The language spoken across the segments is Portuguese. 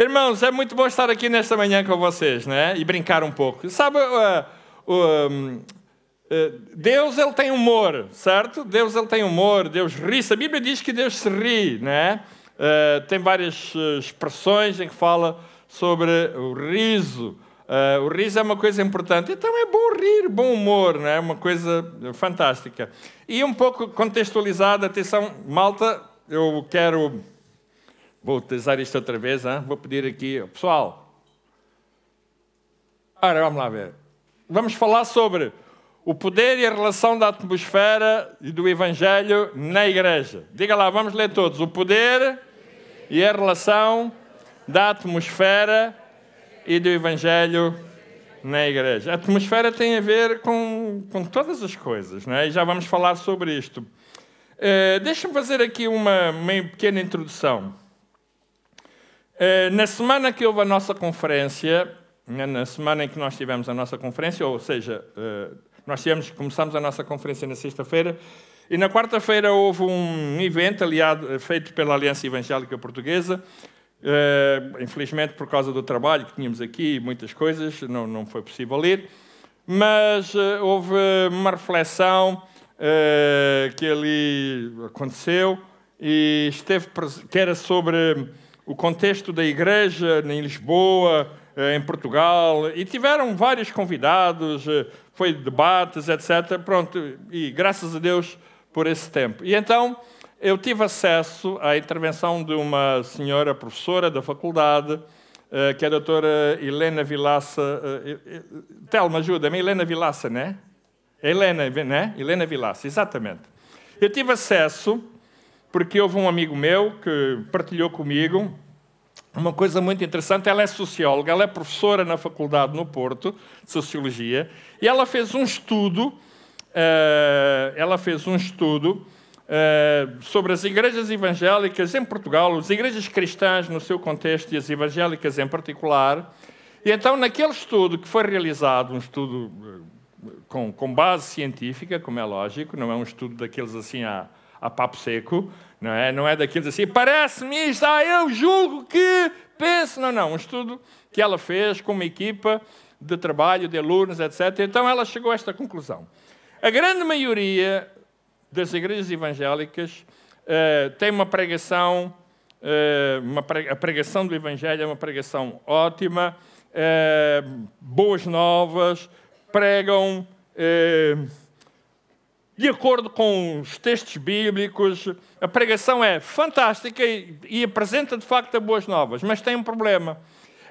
Irmãos, é muito bom estar aqui nesta manhã com vocês, né? E brincar um pouco. Sabe, uh, uh, Deus ele tem humor, certo? Deus ele tem humor, Deus ri. A Bíblia diz que Deus se ri, né? Uh, tem várias expressões em que fala sobre o riso. Uh, o riso é uma coisa importante. Então é bom rir, bom humor, né? é uma coisa fantástica. E um pouco contextualizada, atenção, malta, eu quero Vou utilizar isto outra vez, hein? vou pedir aqui, pessoal. Ora, vamos lá ver. Vamos falar sobre o poder e a relação da atmosfera e do Evangelho na igreja. Diga lá, vamos ler todos. O poder e a relação da atmosfera e do Evangelho na igreja. A atmosfera tem a ver com, com todas as coisas, não é? e já vamos falar sobre isto. Uh, Deixa-me fazer aqui uma, uma pequena introdução. Eh, na semana que houve a nossa conferência, né, na semana em que nós tivemos a nossa conferência, ou seja, eh, nós tivemos, começamos a nossa conferência na sexta-feira, e na quarta-feira houve um evento aliado, feito pela Aliança Evangélica Portuguesa. Uh, infelizmente, por causa do trabalho que tínhamos aqui, muitas coisas, não, não foi possível ir. Mas uh, houve uma reflexão que ali aconteceu e esteve que era sobre o contexto da igreja em Lisboa, eh, em Portugal, e tiveram vários convidados, eh, foi debates, etc. Pronto, e graças a Deus por esse tempo. E então eu tive acesso à intervenção de uma senhora professora da faculdade, eh, que é a doutora Helena Vilaça. Telma, ajuda-me, Helena Vilaça, né? Helena, né? Helena Vilaça, exatamente. Eu tive acesso porque houve um amigo meu que partilhou comigo uma coisa muito interessante. Ela é socióloga, ela é professora na faculdade no Porto de Sociologia e ela fez um estudo. Uh, ela fez um estudo uh, sobre as igrejas evangélicas em Portugal, as igrejas cristãs no seu contexto e as evangélicas em particular. E então, naquele estudo que foi realizado, um estudo eh, com, com base científica, como é lógico, não é um estudo daqueles assim a, a papo seco, não é, não é daqueles assim, parece-me isto, ah, eu julgo que penso. Não, não, um estudo que ela fez com uma equipa de trabalho, de alunos, etc. Então ela chegou a esta conclusão. A grande maioria das igrejas evangélicas uh, tem uma pregação, uh, uma a pregação do Evangelho é uma pregação ótima, uh, boas novas, pregam de acordo com os textos bíblicos, a pregação é fantástica e, e, apresenta de facto boas novas, mas tem um problema.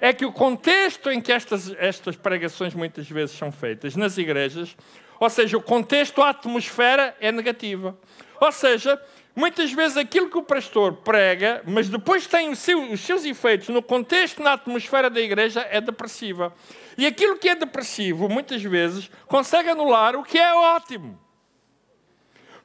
É que o contexto em que estas, estas pregações muitas vezes são feitas nas igrejas, ou seja, o contexto, a atmosfera é negativa. Ou seja, muitas vezes aquilo que o pastor prega, mas depois tem seu, os seus efeitos no contexto, na atmosfera da igreja, é depressiva. E aquilo que é depressivo, muitas vezes, consegue anular o que é ótimo.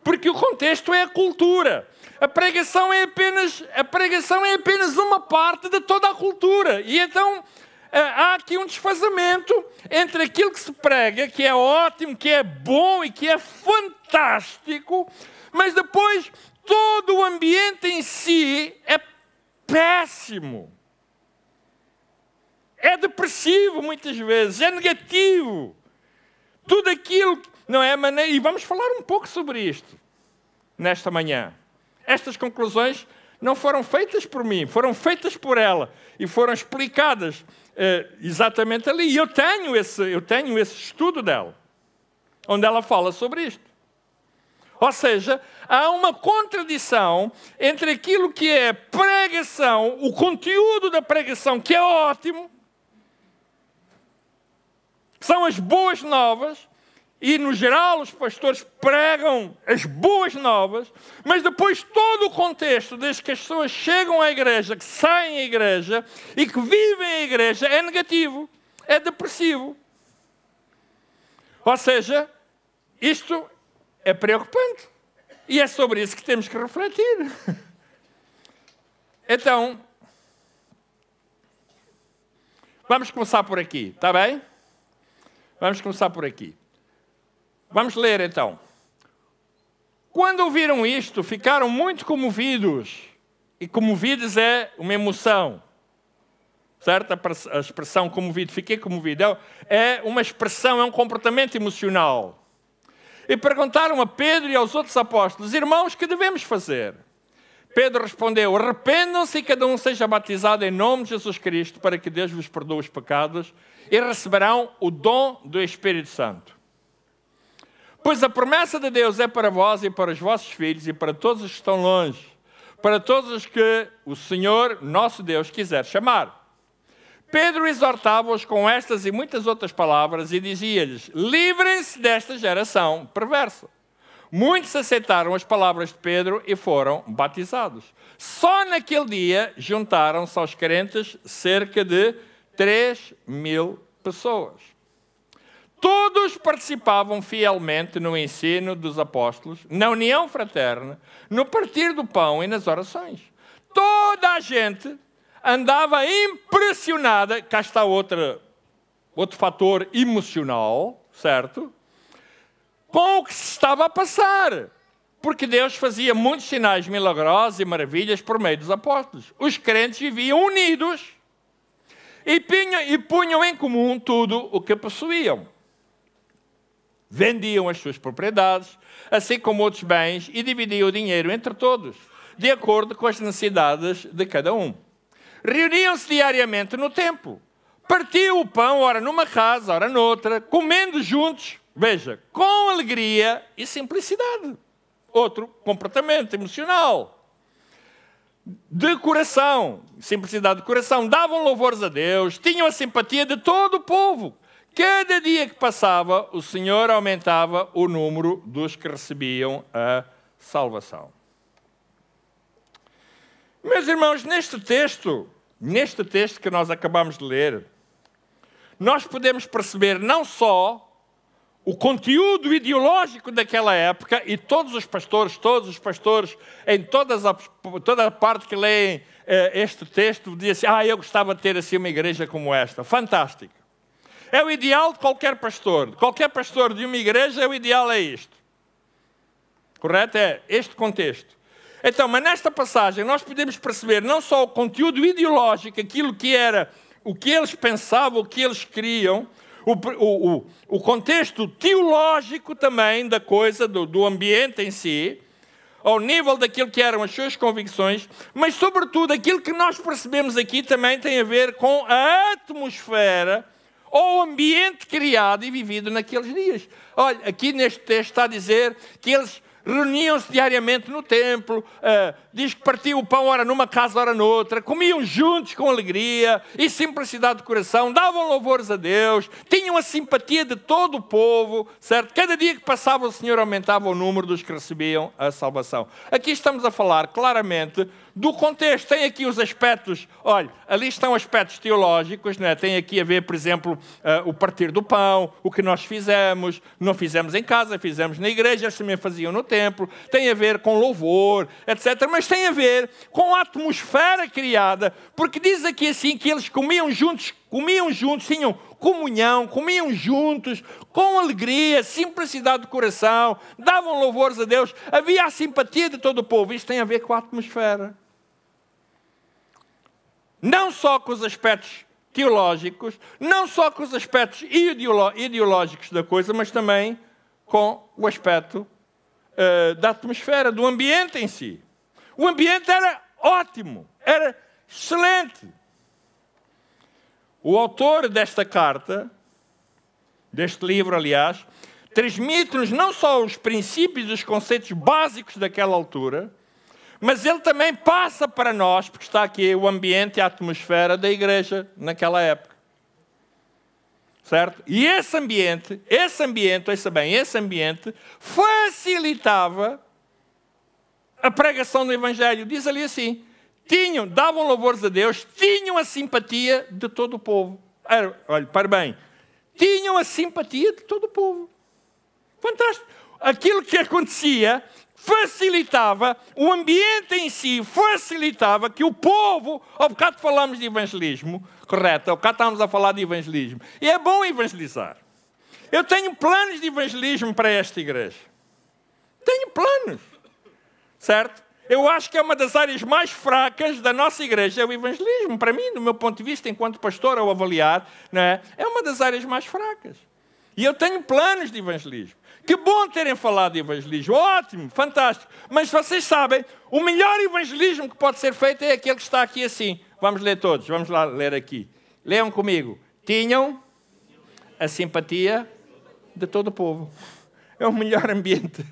Porque o contexto é a cultura. A pregação é apenas, a pregação é apenas uma parte de toda a cultura. E então eh, há aqui um desfazamento entre aquilo que se prega, que é ótimo, que é bom e que é fantástico, mas depois todo o ambiente em si é péssimo. É depressivo muitas vezes, é negativo. Tudo aquilo não é. E vamos falar um pouco sobre isto nesta manhã. Estas conclusões não foram feitas por mim, foram feitas por ela e foram explicadas eh, exatamente ali. E eu tenho, esse, eu tenho esse estudo dela, onde ela fala sobre isto. Ou seja, há uma contradição entre aquilo que é pregação, o conteúdo da pregação, que é ótimo, são as boas novas, e, no geral, os pastores pregam as boas novas, mas depois todo o contexto, desde que as pessoas chegam à igreja, que saem da igreja e que vivem a igreja, é negativo, é depressivo. Ou seja, isto é preocupante. E é sobre isso que temos que refletir. Então, vamos começar por aqui, está bem? Vamos começar por aqui. Vamos ler então. Quando ouviram isto, ficaram muito comovidos. E comovidos é uma emoção. certo? A expressão comovido, fiquei comovido, é uma expressão, é um comportamento emocional. E perguntaram a Pedro e aos outros apóstolos, irmãos, que devemos fazer? Pedro respondeu: Arrependam-se e cada um seja batizado em nome de Jesus Cristo, para que Deus vos perdoe os pecados e receberão o dom do Espírito Santo. Pois a promessa de Deus é para vós e para os vossos filhos e para todos os que estão longe, para todos os que o Senhor, nosso Deus, quiser chamar. Pedro exortava-os com estas e muitas outras palavras e dizia-lhes: Livrem-se desta geração perversa. Muitos aceitaram as palavras de Pedro e foram batizados. Só naquele dia juntaram-se aos crentes cerca de 3 mil pessoas. Todos participavam fielmente no ensino dos apóstolos, na união fraterna, no partir do pão e nas orações. Toda a gente andava impressionada. Cá está outra, outro fator emocional, certo? com o que se estava a passar. Porque Deus fazia muitos sinais milagrosos e maravilhas por meio dos apóstolos. Os crentes viviam unidos e punham, e punham em comum tudo o que possuíam. Vendiam as suas propriedades, assim como outros bens, e dividiam o dinheiro entre todos, de acordo com as necessidades de cada um. Reuniam-se diariamente no templo, partiam o pão, ora numa casa, ora noutra, comendo juntos Veja, com alegria e simplicidade. Outro comportamento emocional. De coração, simplicidade de coração, davam louvores a Deus, tinham a simpatia de todo o povo. Cada dia que passava, o Senhor aumentava o número dos que recebiam a salvação. Meus irmãos, neste texto, neste texto que nós acabamos de ler, nós podemos perceber não só o conteúdo ideológico daquela época e todos os pastores, todos os pastores, em todas a, toda a parte que leem eh, este texto, dizem assim, ah, eu gostava de ter assim uma igreja como esta. Fantástico. É o ideal de qualquer pastor. Qualquer pastor de uma igreja, o ideal é isto. Correto? É este contexto. Então, mas nesta passagem nós podemos perceber não só o conteúdo ideológico, aquilo que era, o que eles pensavam, o que eles queriam, o, o, o contexto teológico também da coisa, do, do ambiente em si, ao nível daquilo que eram as suas convicções, mas, sobretudo, aquilo que nós percebemos aqui também tem a ver com a atmosfera o ambiente criado e vivido naqueles dias. Olha, aqui neste texto está a dizer que eles reuniam-se diariamente no templo, uh, diz que partiam o pão ora numa casa, ora noutra, comiam juntos com alegria e simplicidade de coração, davam louvores a Deus, tinham a simpatia de todo o povo, certo? Cada dia que passava o Senhor aumentava o número dos que recebiam a salvação. Aqui estamos a falar claramente do contexto. Tem aqui os aspectos, olha, ali estão aspectos teológicos, né? tem aqui a ver, por exemplo, uh, o partir do pão, o que nós fizemos, não fizemos em casa, fizemos na igreja, eles também faziam no templo, tem a ver com louvor, etc. Mas tem a ver com a atmosfera criada, porque diz aqui assim que eles comiam juntos, comiam juntos, tinham comunhão, comiam juntos, com alegria, simplicidade de coração, davam louvores a Deus, havia a simpatia de todo o povo. Isto tem a ver com a atmosfera não só com os aspectos teológicos, não só com os aspectos ideológicos da coisa, mas também com o aspecto uh, da atmosfera, do ambiente em si. O ambiente era ótimo, era excelente. O autor desta carta, deste livro, aliás, transmite-nos não só os princípios e os conceitos básicos daquela altura, mas ele também passa para nós, porque está aqui o ambiente e a atmosfera da igreja naquela época. Certo? E esse ambiente, esse ambiente, ouça bem, esse ambiente facilitava a pregação do Evangelho. Diz ali assim: tinham, davam louvores a Deus, tinham a simpatia de todo o povo. Era, olha, para bem, tinham a simpatia de todo o povo. Fantástico. Aquilo que acontecia facilitava, o ambiente em si facilitava que o povo, ao bocado falamos de evangelismo, correto, ao bocado estávamos a falar de evangelismo, e é bom evangelizar. Eu tenho planos de evangelismo para esta igreja. Tenho planos, certo? Eu acho que é uma das áreas mais fracas da nossa igreja, é o evangelismo. Para mim, do meu ponto de vista, enquanto pastor, ao avaliar, não é? é uma das áreas mais fracas. E eu tenho planos de evangelismo. Que bom terem falado de evangelismo, ótimo, fantástico. Mas vocês sabem, o melhor evangelismo que pode ser feito é aquele que está aqui assim. Vamos ler todos, vamos lá ler aqui. Leiam comigo. Tinham a simpatia de todo o povo. É o melhor ambiente.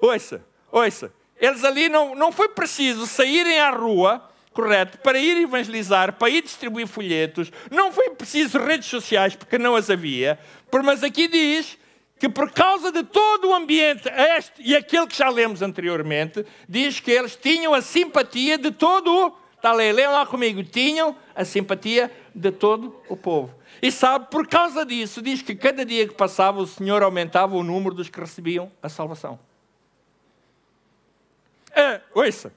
Ouça, ouça. Eles ali não, não foi preciso saírem à rua, correto, para ir evangelizar, para ir distribuir folhetos. Não foi preciso redes sociais, porque não as havia. Mas aqui diz que por causa de todo o ambiente, este e aquele que já lemos anteriormente, diz que eles tinham a simpatia de todo o. Está a ler, leiam lá comigo. Tinham a simpatia de todo o povo. E sabe, por causa disso, diz que cada dia que passava, o Senhor aumentava o número dos que recebiam a salvação. É, ouça,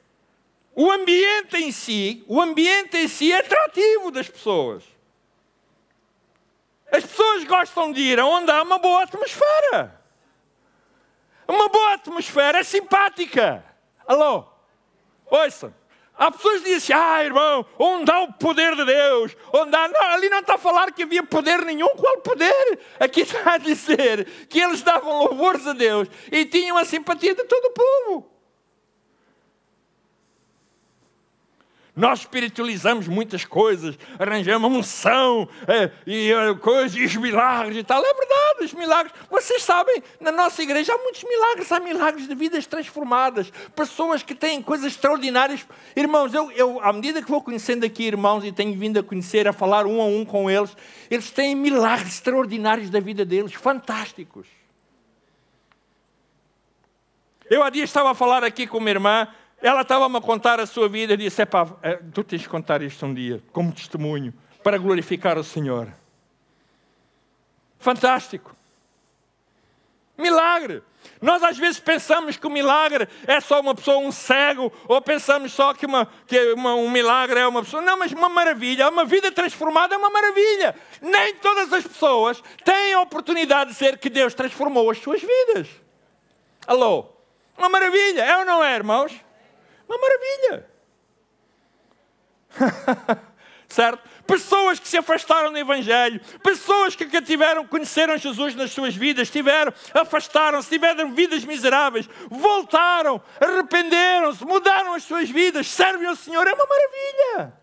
o ambiente em si, o ambiente em si é atrativo das pessoas. As pessoas gostam de ir aonde há uma boa atmosfera. Uma boa atmosfera é simpática. Alô? Ouça. Há pessoas que dizem, ah, irmão, onde há o poder de Deus? Onde há... Não, ali não está a falar que havia poder nenhum. Qual poder? Aqui está a dizer que eles davam louvores a Deus e tinham a simpatia de todo o povo. Nós espiritualizamos muitas coisas, arranjamos unção é, e é, coisas, e os milagres e tal. É verdade, os milagres. Vocês sabem, na nossa igreja há muitos milagres, há milagres de vidas transformadas, pessoas que têm coisas extraordinárias. Irmãos, eu, eu à medida que vou conhecendo aqui irmãos e tenho vindo a conhecer, a falar um a um com eles, eles têm milagres extraordinários da vida deles, fantásticos. Eu há dia estava a falar aqui com uma irmã ela estava-me a contar a sua vida e disse: Epá, é, tu tens de contar isto um dia, como testemunho, para glorificar o Senhor. Fantástico. Milagre. Nós às vezes pensamos que o milagre é só uma pessoa, um cego, ou pensamos só que, uma, que uma, um milagre é uma pessoa. Não, mas uma maravilha, uma vida transformada é uma maravilha. Nem todas as pessoas têm a oportunidade de dizer que Deus transformou as suas vidas. Alô? Uma maravilha, é ou não é, irmãos? Uma maravilha. certo? Pessoas que se afastaram do Evangelho, pessoas que tiveram, conheceram Jesus nas suas vidas, tiveram, afastaram-se, tiveram vidas miseráveis, voltaram, arrependeram-se, mudaram as suas vidas, servem ao Senhor, é uma maravilha.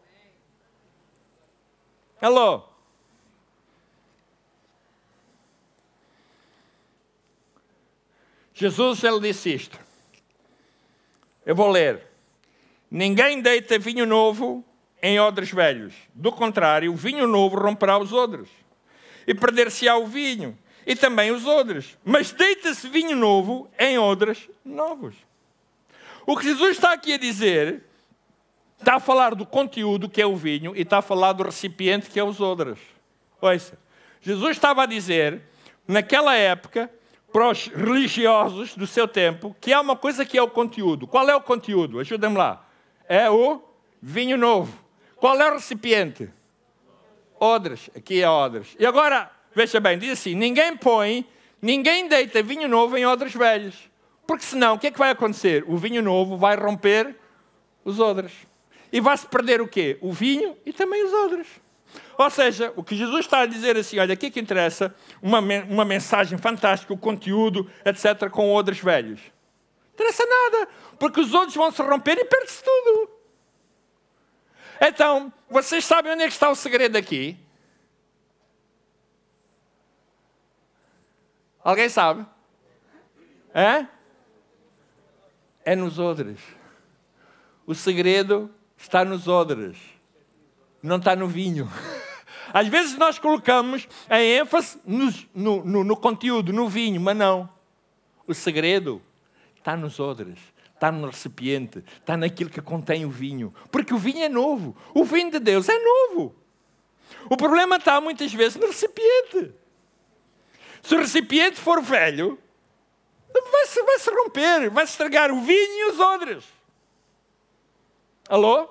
Alô? Jesus, ele disse isto. Eu vou ler. Ninguém deita vinho novo em odres velhos. Do contrário, o vinho novo romperá os odres. E perder-se-á o vinho, e também os odres. Mas deita-se vinho novo em odres novos. O que Jesus está aqui a dizer, está a falar do conteúdo que é o vinho e está a falar do recipiente que é os odres. Ouça, Jesus estava a dizer, naquela época, para os religiosos do seu tempo, que há uma coisa que é o conteúdo. Qual é o conteúdo? Ajuda-me lá é o vinho novo. Qual é o recipiente? Odres. Aqui é odres. E agora, veja bem, diz assim: ninguém põe, ninguém deita vinho novo em odres velhos. Porque senão, o que é que vai acontecer? O vinho novo vai romper os odres. E vai-se perder o quê? O vinho e também os odres. Ou seja, o que Jesus está a dizer assim, olha, aqui que interessa, uma, uma mensagem fantástica, o conteúdo, etc., com odres velhos. Interessa nada, porque os outros vão se romper e perde-se tudo. Então, vocês sabem onde é que está o segredo aqui? Alguém sabe? É? É nos odres. O segredo está nos odres, não está no vinho. Às vezes nós colocamos a ênfase no, no, no, no conteúdo, no vinho, mas não. O segredo está nos odres está no recipiente, está naquilo que contém o vinho. Porque o vinho é novo. O vinho de Deus é novo. O problema está muitas vezes no recipiente. Se o recipiente for velho, vai-se vai -se romper, vai-se estragar o vinho e os odres. Alô?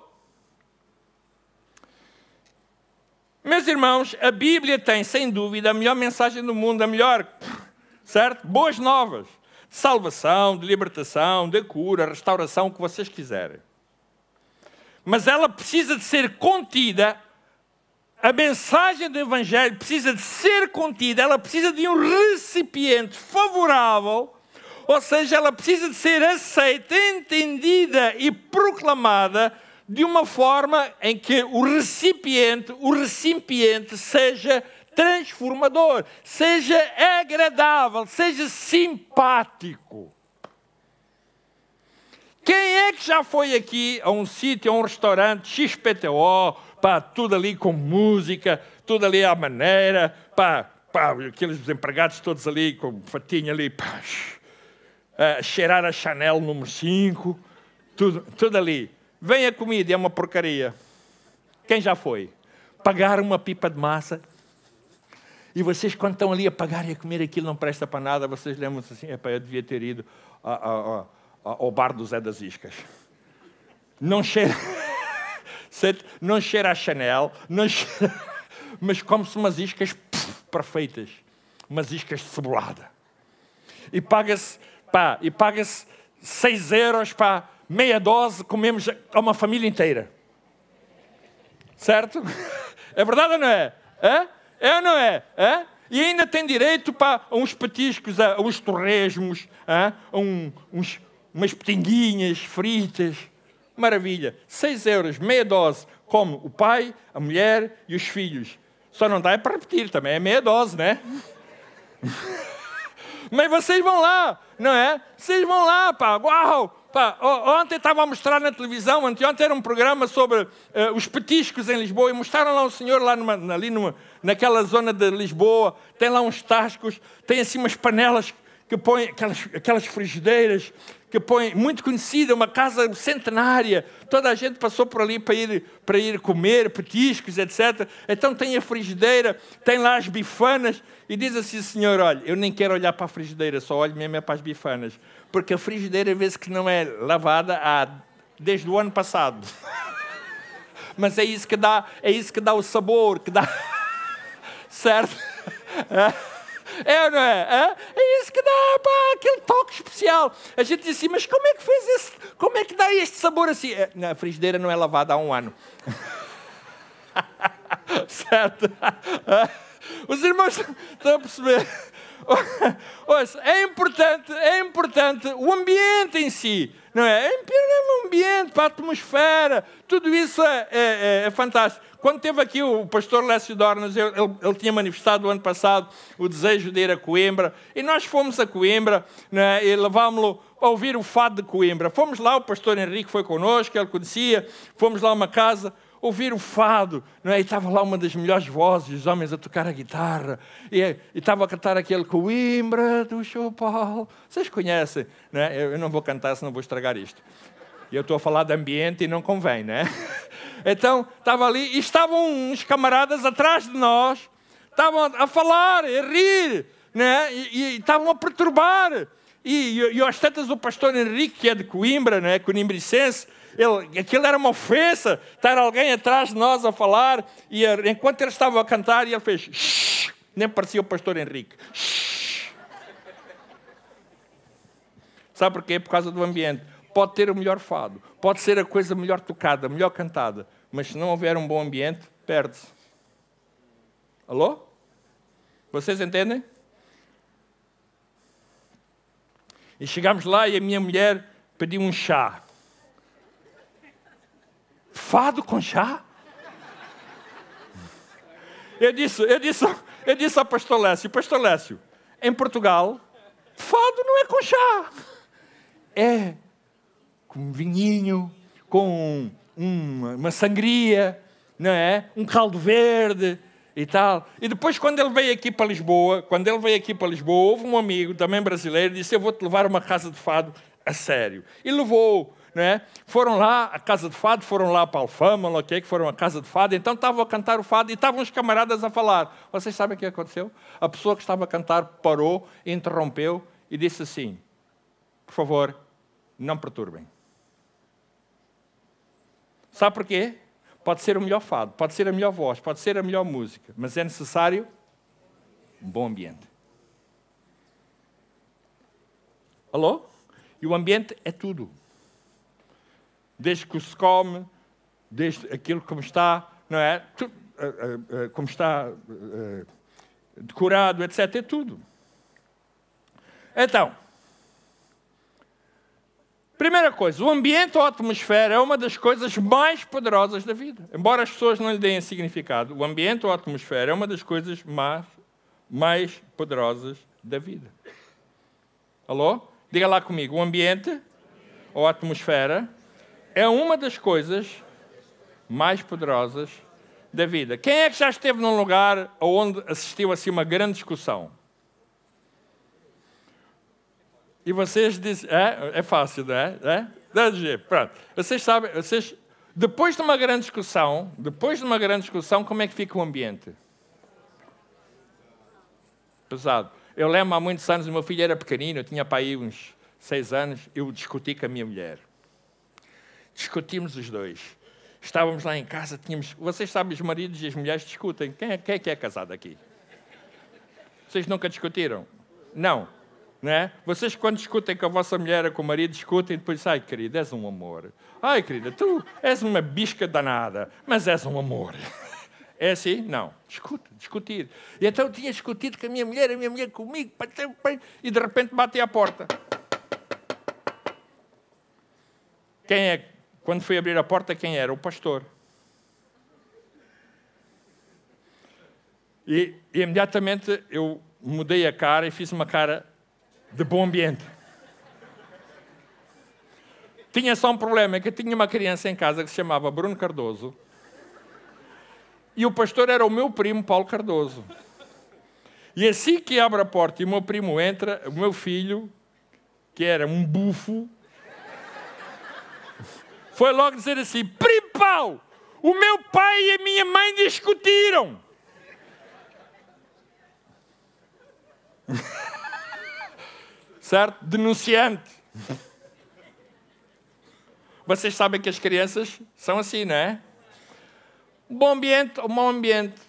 Meus irmãos, a Bíblia tem, sem dúvida, a melhor mensagem do mundo, a melhor, certo? Boas novas salvação, de libertação, de cura, restauração, o que vocês quiserem. Mas ela precisa de ser contida, a mensagem do Evangelho precisa de ser contida, ela precisa de um recipiente favorável, ou seja, ela precisa de ser aceita, entendida e proclamada de uma forma em que o recipiente, o recipiente seja transformador, seja agradável, seja simpático. Quem é que já foi aqui a um sítio, a um restaurante XPTO, pá, tudo ali com música, tudo ali à maneira, pá, pá, aqueles empregados todos ali com fatinha ali, pá, a cheirar a Chanel número 5, tudo, tudo ali. Vem a comida, é uma porcaria. Quem já foi? Pagar uma pipa de massa, e vocês, quando estão ali a pagar e a comer aquilo, não presta para nada, vocês lembram-se assim: eu devia ter ido ao bar do Zé das Iscas. Não cheira, não cheira a Chanel, não cheira, mas come-se umas iscas perfeitas, umas iscas de cebolada. E paga-se, pá, e paga-se 6 euros, para meia dose, comemos a uma família inteira. Certo? É verdade ou não é? É? É ou não é? é? E ainda tem direito para uns petiscos, a, uns torresmos, a, um, uns, umas petinguinhas fritas. Maravilha. 6 euros, meia dose. Como o pai, a mulher e os filhos. Só não dá é para repetir, também é meia dose, né? Mas vocês vão lá, não é? Vocês vão lá, pá. Uau! Pá, ontem estava a mostrar na televisão, anteontem era um programa sobre uh, os petiscos em Lisboa e mostraram lá um senhor lá numa, ali numa, naquela zona de Lisboa, tem lá uns tascos, tem assim umas panelas que põem, aquelas, aquelas frigideiras que põem, muito conhecida, uma casa centenária, toda a gente passou por ali para ir, para ir comer petiscos, etc. Então tem a frigideira, tem lá as bifanas, e diz assim, senhor, olha, eu nem quero olhar para a frigideira, só olho mesmo é para as bifanas porque a frigideira, vê-se que não é lavada há, desde o ano passado. Mas é isso que dá, é isso que dá o sabor, que dá. certo? É ou não é? é? É isso que dá pá, aquele toque especial. A gente diz assim, mas como é que fez esse, como é que dá este sabor assim? É, a frigideira não é lavada há um ano. certo? Os irmãos estão a perceber? Ouça, é importante, é importante o ambiente em si, não é? É o ambiente, para a atmosfera, tudo isso é, é, é, é fantástico. Quando teve aqui o pastor Lécio Dornas, ele, ele, tinha manifestado o ano passado o desejo de ir a Coimbra, e nós fomos a Coimbra é? e levámos-lo a ouvir o fado de Coimbra. Fomos lá, o pastor Henrique foi connosco, ele conhecia, fomos lá a uma casa, ouvir o fado, não é? E estava lá uma das melhores vozes, os homens a tocar a guitarra, e, estava a cantar aquele Coimbra do Chopal. Vocês conhecem, não é? Eu, não vou cantar, senão vou estragar isto. E eu estou a falar de ambiente e não convém, não é? Então, estava ali, e estavam uns camaradas atrás de nós, estavam a falar, a rir, né? e, estavam a perturbar. E, e, e aos tantas o pastor Henrique, que é de Coimbra, né? coimbricense, ele, aquilo era uma ofensa, estar alguém atrás de nós a falar, e enquanto ele estava a cantar, ele fez Shh! nem parecia o pastor Henrique. Shh! Sabe porquê? Por causa do ambiente. Pode ter o melhor fado, pode ser a coisa melhor tocada, melhor cantada, mas se não houver um bom ambiente, perde-se. Alô? Vocês entendem? E chegamos lá e a minha mulher pediu um chá. Fado com chá? Eu disse, eu disse, eu disse ao pastor Lécio, pastor Lécio, em Portugal, fado não é com chá. É com vinhinho, com uma, sangria, não é? Um caldo verde e tal. E depois, quando ele veio aqui para Lisboa, quando ele veio aqui para Lisboa, houve um amigo, também brasileiro, disse: Eu vou-te levar uma casa de fado a sério. E levou né? Foram lá à casa de fado, foram lá para Alfama, lá que foram à casa de fado, então estavam a cantar o fado e estavam os camaradas a falar. Vocês sabem o que aconteceu? A pessoa que estava a cantar parou, interrompeu e disse assim: Por favor, não perturbem. Sabe porquê? Pode ser o melhor fado, pode ser a melhor voz, pode ser a melhor música, mas é necessário um bom ambiente. Alô? E o ambiente é tudo. Desde que se come, desde aquilo como está, não é? Eh, eh, eh, como está decorado, etc. É tudo. Então, primeira coisa, o ambiente ou atmosfera é uma das coisas mais poderosas da vida. Embora as pessoas não lhe deem significado, o ambiente ou atmosfera é uma das coisas mais, mais poderosas da vida. Alô? Diga lá comigo, o ambiente ou a atmosfera é uma das coisas mais poderosas da vida. Quem é que já esteve num lugar onde assistiu assim uma grande discussão? E vocês dizem, é, é fácil, não é? é? Pronto. Vocês sabem, vocês, depois de uma grande discussão, depois de uma grande discussão, como é que fica o ambiente? Pesado. Eu lembro há muitos anos, o meu filho era pequenino, eu tinha para aí uns seis anos, eu discuti com a minha mulher. Discutimos os dois. Estávamos lá em casa, tínhamos. Vocês sabem, os maridos e as mulheres discutem. Quem é, quem é que é casado aqui? Vocês nunca discutiram? Não. Não é? Vocês, quando discutem com a vossa mulher ou com o marido, discutem depois, ai querida, és um amor. Ai querida, tu és uma bisca danada, mas és um amor. É assim? Não. Discute, discutir. E então eu tinha discutido com a minha mulher, a minha mulher comigo, e de repente bate à porta. Quem é quando fui abrir a porta, quem era? O pastor. E, e imediatamente eu mudei a cara e fiz uma cara de bom ambiente. Tinha só um problema, é que eu tinha uma criança em casa que se chamava Bruno Cardoso. E o pastor era o meu primo Paulo Cardoso. E assim que abre a porta e o meu primo entra, o meu filho, que era um bufo, foi logo dizer assim: Primo Paulo, o meu pai e a minha mãe discutiram. certo? Denunciante. Vocês sabem que as crianças são assim, não é? Um bom ambiente, um mau ambiente.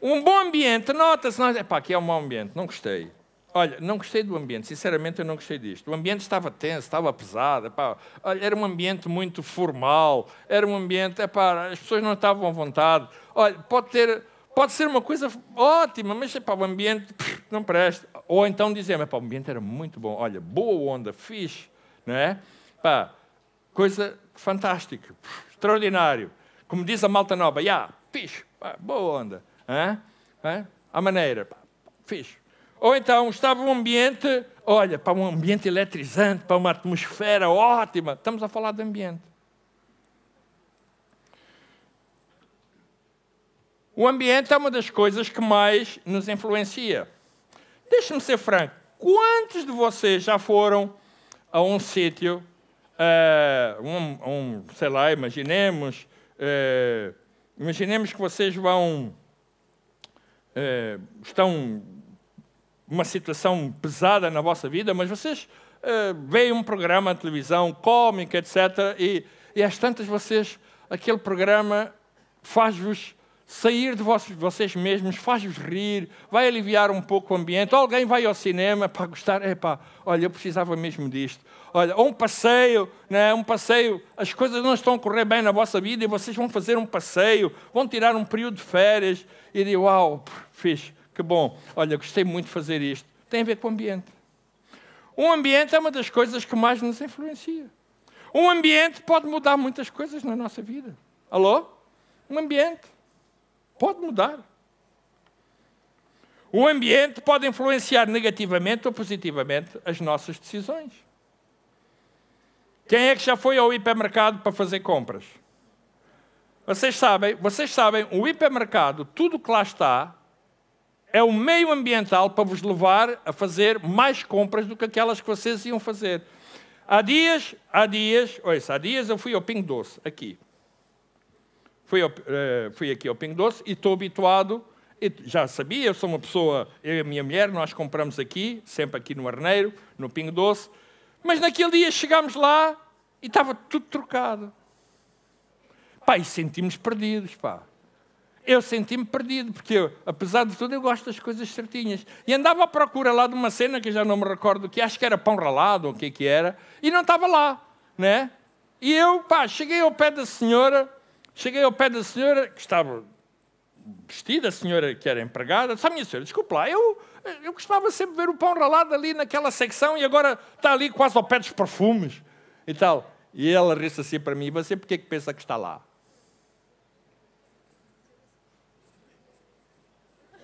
Um bom ambiente, nota-se. Epá, aqui é um mau ambiente, não gostei. Olha, não gostei do ambiente, sinceramente eu não gostei disto. O ambiente estava tenso, estava pesado, epá, olha, era um ambiente muito formal, era um ambiente, epá, as pessoas não estavam à vontade. Olha, pode, ter, pode ser uma coisa ótima, mas epá, o ambiente pff, não presta. Ou então dizer, epá, o ambiente era muito bom, olha, boa onda, fixe, não é? Epá, coisa fantástica, pff, extraordinário. Como diz a malta nova, yeah, fixe, boa onda. É? É? A maneira, fixe. Ou então estava um ambiente, olha, para um ambiente eletrizante, para uma atmosfera ótima. Estamos a falar de ambiente. O ambiente é uma das coisas que mais nos influencia. Deixe-me ser franco. Quantos de vocês já foram a um sítio, uh, um, um, sei lá, imaginemos, uh, imaginemos que vocês vão, uh, estão uma situação pesada na vossa vida, mas vocês uh, veem um programa de televisão cómico, etc., e, e às tantas vocês, aquele programa faz-vos sair de vocês mesmos, faz-vos rir, vai aliviar um pouco o ambiente. Alguém vai ao cinema para gostar, epá, olha, eu precisava mesmo disto. Olha, ou um passeio, né? um passeio, as coisas não estão a correr bem na vossa vida e vocês vão fazer um passeio, vão tirar um período de férias e dizer, uau, fixe que bom, olha, gostei muito de fazer isto. Tem a ver com o ambiente. Um ambiente é uma das coisas que mais nos influencia. Um ambiente pode mudar muitas coisas na nossa vida. Alô? Um ambiente pode mudar. O ambiente pode influenciar negativamente ou positivamente as nossas decisões. Quem é que já foi ao hipermercado para fazer compras? Vocês sabem, vocês sabem, o hipermercado, tudo que lá está, é o meio ambiental para vos levar a fazer mais compras do que aquelas que vocês iam fazer. Há dias, há dias, olha, há dias eu fui ao Pingo Doce, aqui. Fui, ao, uh, fui aqui ao Pingo Doce e estou habituado, e já sabia, eu sou uma pessoa, eu e a minha mulher, nós compramos aqui, sempre aqui no Arneiro, no Pingo Doce, mas naquele dia chegámos lá e estava tudo trocado. Pá, e sentimos perdidos, pá. Eu senti-me perdido, porque eu, apesar de tudo, eu gosto das coisas certinhas. E andava à procura lá de uma cena que já não me recordo que acho que era pão ralado ou o que que era, e não estava lá, né? E eu, pá, cheguei ao pé da senhora, cheguei ao pé da senhora, que estava vestida, a senhora que era empregada, disse, minha senhora, desculpe lá, eu, eu gostava sempre de ver o pão ralado ali naquela secção e agora está ali quase ao pé dos perfumes e tal. E ela ri assim para mim, você por que pensa que está lá?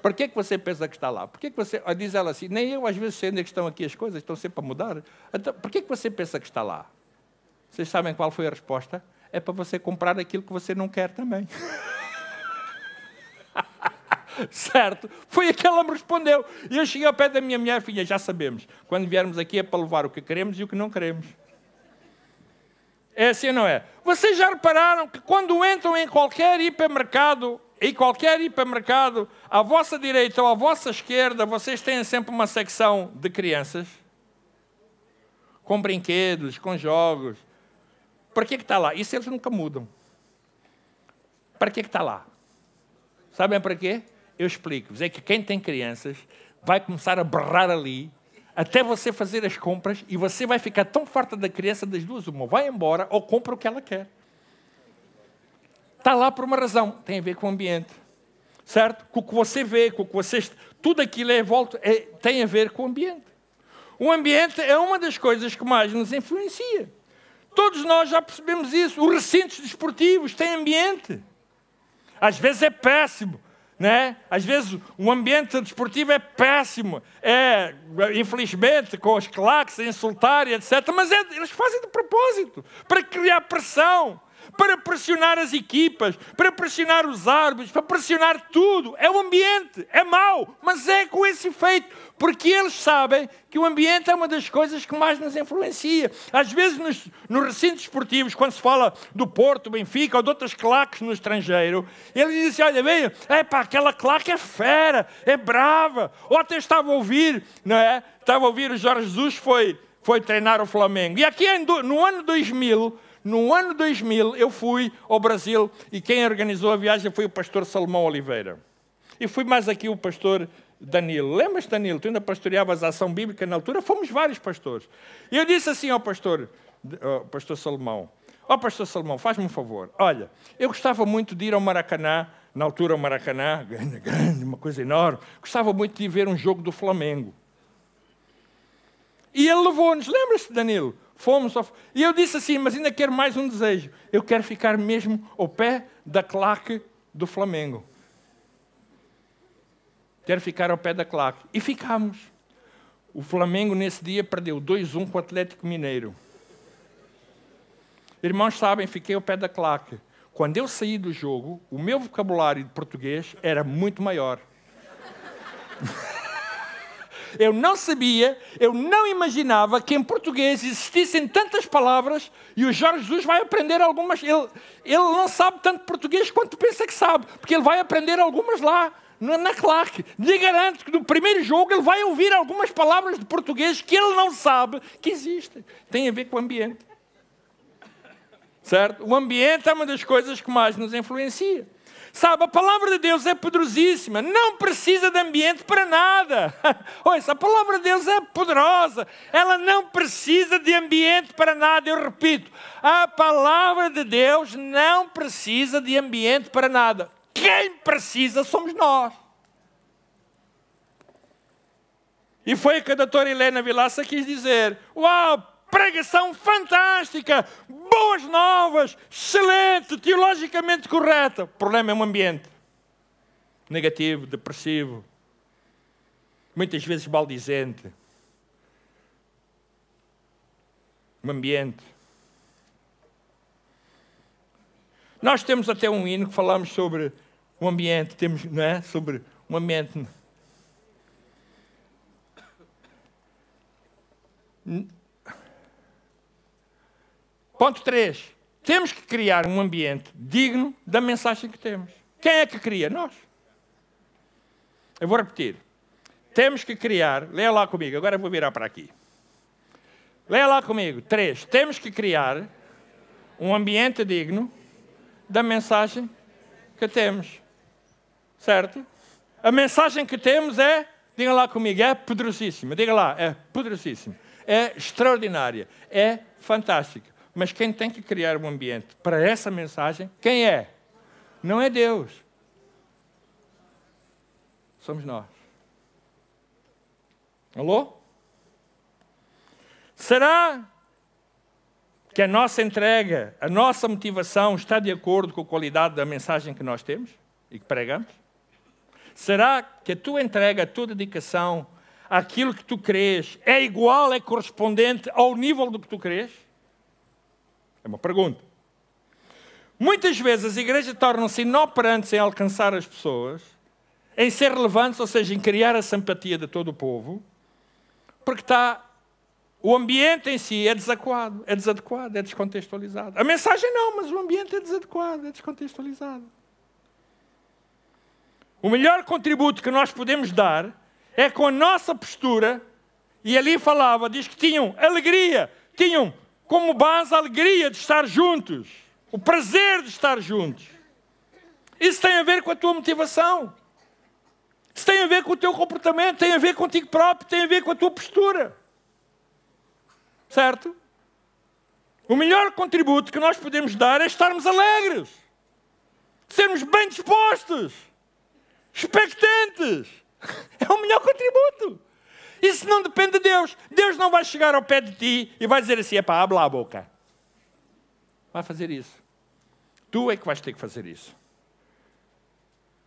Por que, que você pensa que está lá? Por que, que você. Diz ela assim, nem eu às vezes sei onde é estão aqui as coisas, estão sempre a mudar. Então, por que, que você pensa que está lá? Vocês sabem qual foi a resposta? É para você comprar aquilo que você não quer também. certo? Foi a que ela me respondeu. E eu cheguei ao pé da minha mulher, filha, já sabemos. Quando viermos aqui é para levar o que queremos e o que não queremos. É assim não é? Vocês já repararam que quando entram em qualquer hipermercado em qualquer hipermercado, à vossa direita ou à vossa esquerda, vocês têm sempre uma secção de crianças. Com brinquedos, com jogos. Para que, que está lá? Isso eles nunca mudam. Para que, que está lá? Sabem para quê? Eu explico-vos. É que quem tem crianças vai começar a berrar ali até você fazer as compras e você vai ficar tão farta da criança das duas, uma vai embora ou compra o que ela quer. Está lá por uma razão, tem a ver com o ambiente. Certo? Com o que você vê, com o que você. Tudo aquilo é volta, é, tem a ver com o ambiente. O ambiente é uma das coisas que mais nos influencia. Todos nós já percebemos isso. Os recintos desportivos têm ambiente. Às vezes é péssimo. Né? Às vezes o ambiente desportivo é péssimo, é, infelizmente, com os claques a insultar e etc. Mas é, eles fazem de propósito, para criar pressão, para pressionar as equipas, para pressionar os árbitros, para pressionar tudo. É o ambiente, é mau, mas é com esse efeito, porque eles sabem que o ambiente é uma das coisas que mais nos influencia. Às vezes, nos, nos recintos esportivos, quando se fala do Porto, Benfica ou de outras claques no estrangeiro, eles dizem: Olha, bem, é pá, aquela claque é fera, é brava. Até estava a ouvir, não é? Estava a ouvir o Jorge Jesus foi, foi treinar o Flamengo. E aqui no ano 2000 no ano 2000, eu fui ao Brasil e quem organizou a viagem foi o pastor Salomão Oliveira. E fui mais aqui o pastor Danilo. Lembras, Danilo? Tu ainda pastoreavas a ação bíblica na altura? Fomos vários pastores. E eu disse assim ao pastor, ao pastor Salomão: Ó oh, pastor Salomão, faz-me um favor. Olha, eu gostava muito de ir ao Maracanã, na altura o Maracanã, grande, grande, uma coisa enorme. Gostava muito de ver um jogo do Flamengo. E ele levou-nos, lembra-se, Danilo? Fomos ao... E eu disse assim, mas ainda quero mais um desejo. Eu quero ficar mesmo ao pé da claque do Flamengo. Quero ficar ao pé da claque. E ficamos. O Flamengo nesse dia perdeu 2-1 com o Atlético Mineiro. Irmãos sabem, fiquei ao pé da claque. Quando eu saí do jogo, o meu vocabulário de português era muito maior. Eu não sabia, eu não imaginava que em português existissem tantas palavras e o Jorge Jesus vai aprender algumas. Ele, ele não sabe tanto português quanto pensa que sabe, porque ele vai aprender algumas lá na, na claque. Lhe garanto que no primeiro jogo ele vai ouvir algumas palavras de português que ele não sabe que existem. Tem a ver com o ambiente. Certo? O ambiente é uma das coisas que mais nos influencia. Sabe, a palavra de Deus é poderosíssima, não precisa de ambiente para nada. Olha, a palavra de Deus é poderosa, ela não precisa de ambiente para nada. Eu repito, a palavra de Deus não precisa de ambiente para nada. Quem precisa somos nós. E foi o que a doutora Helena Vilaça quis dizer. Uau, pregação fantástica, boas novas, excelente, teologicamente correta. O problema é um ambiente negativo, depressivo, muitas vezes maldizente. Um ambiente. Nós temos até um hino que falamos sobre o ambiente, temos, não é? Sobre um ambiente Ponto 3. Temos que criar um ambiente digno da mensagem que temos. Quem é que cria? Nós. Eu vou repetir. Temos que criar, leia lá comigo, agora vou virar para aqui. Leia lá comigo. 3. Temos que criar um ambiente digno da mensagem que temos. Certo? A mensagem que temos é, diga lá comigo, é poderosíssima. Diga lá, é poderosíssima. É extraordinária. É fantástica. Mas quem tem que criar um ambiente para essa mensagem, quem é? Não é Deus. Somos nós. Alô? Será que a nossa entrega, a nossa motivação está de acordo com a qualidade da mensagem que nós temos e que pregamos? Será que a tua entrega, a tua dedicação, aquilo que tu crês, é igual, é correspondente ao nível do que tu crês? É uma pergunta. Muitas vezes as igrejas tornam-se inoperantes em alcançar as pessoas, em ser relevantes, ou seja, em criar a simpatia de todo o povo, porque está o ambiente em si é desadequado, é desadequado, é descontextualizado. A mensagem não, mas o ambiente é desadequado, é descontextualizado. O melhor contributo que nós podemos dar é com a nossa postura, e ali falava, diz que tinham alegria, tinham como base a alegria de estar juntos, o prazer de estar juntos. Isso tem a ver com a tua motivação. Isso tem a ver com o teu comportamento, tem a ver contigo próprio, tem a ver com a tua postura. Certo? O melhor contributo que nós podemos dar é estarmos alegres, sermos bem dispostos, expectantes. É o melhor contributo. Isso não depende de Deus. Deus não vai chegar ao pé de ti e vai dizer assim: é para hablar a boca. Vai fazer isso. Tu é que vais ter que fazer isso.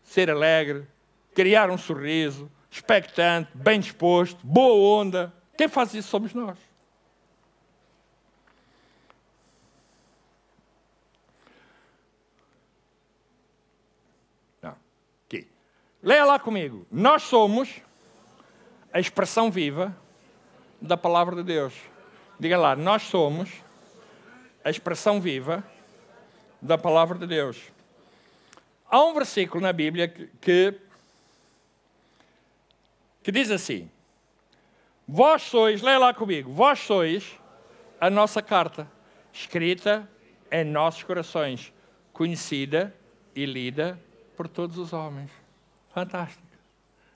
Ser alegre, criar um sorriso, expectante, bem disposto, boa onda. Quem faz isso somos nós. Não. Aqui. Leia lá comigo. Nós somos a expressão viva da palavra de Deus. Diga lá, nós somos a expressão viva da palavra de Deus. Há um versículo na Bíblia que que diz assim: Vós sois, leia lá comigo, vós sois a nossa carta, escrita em nossos corações, conhecida e lida por todos os homens. Fantástico.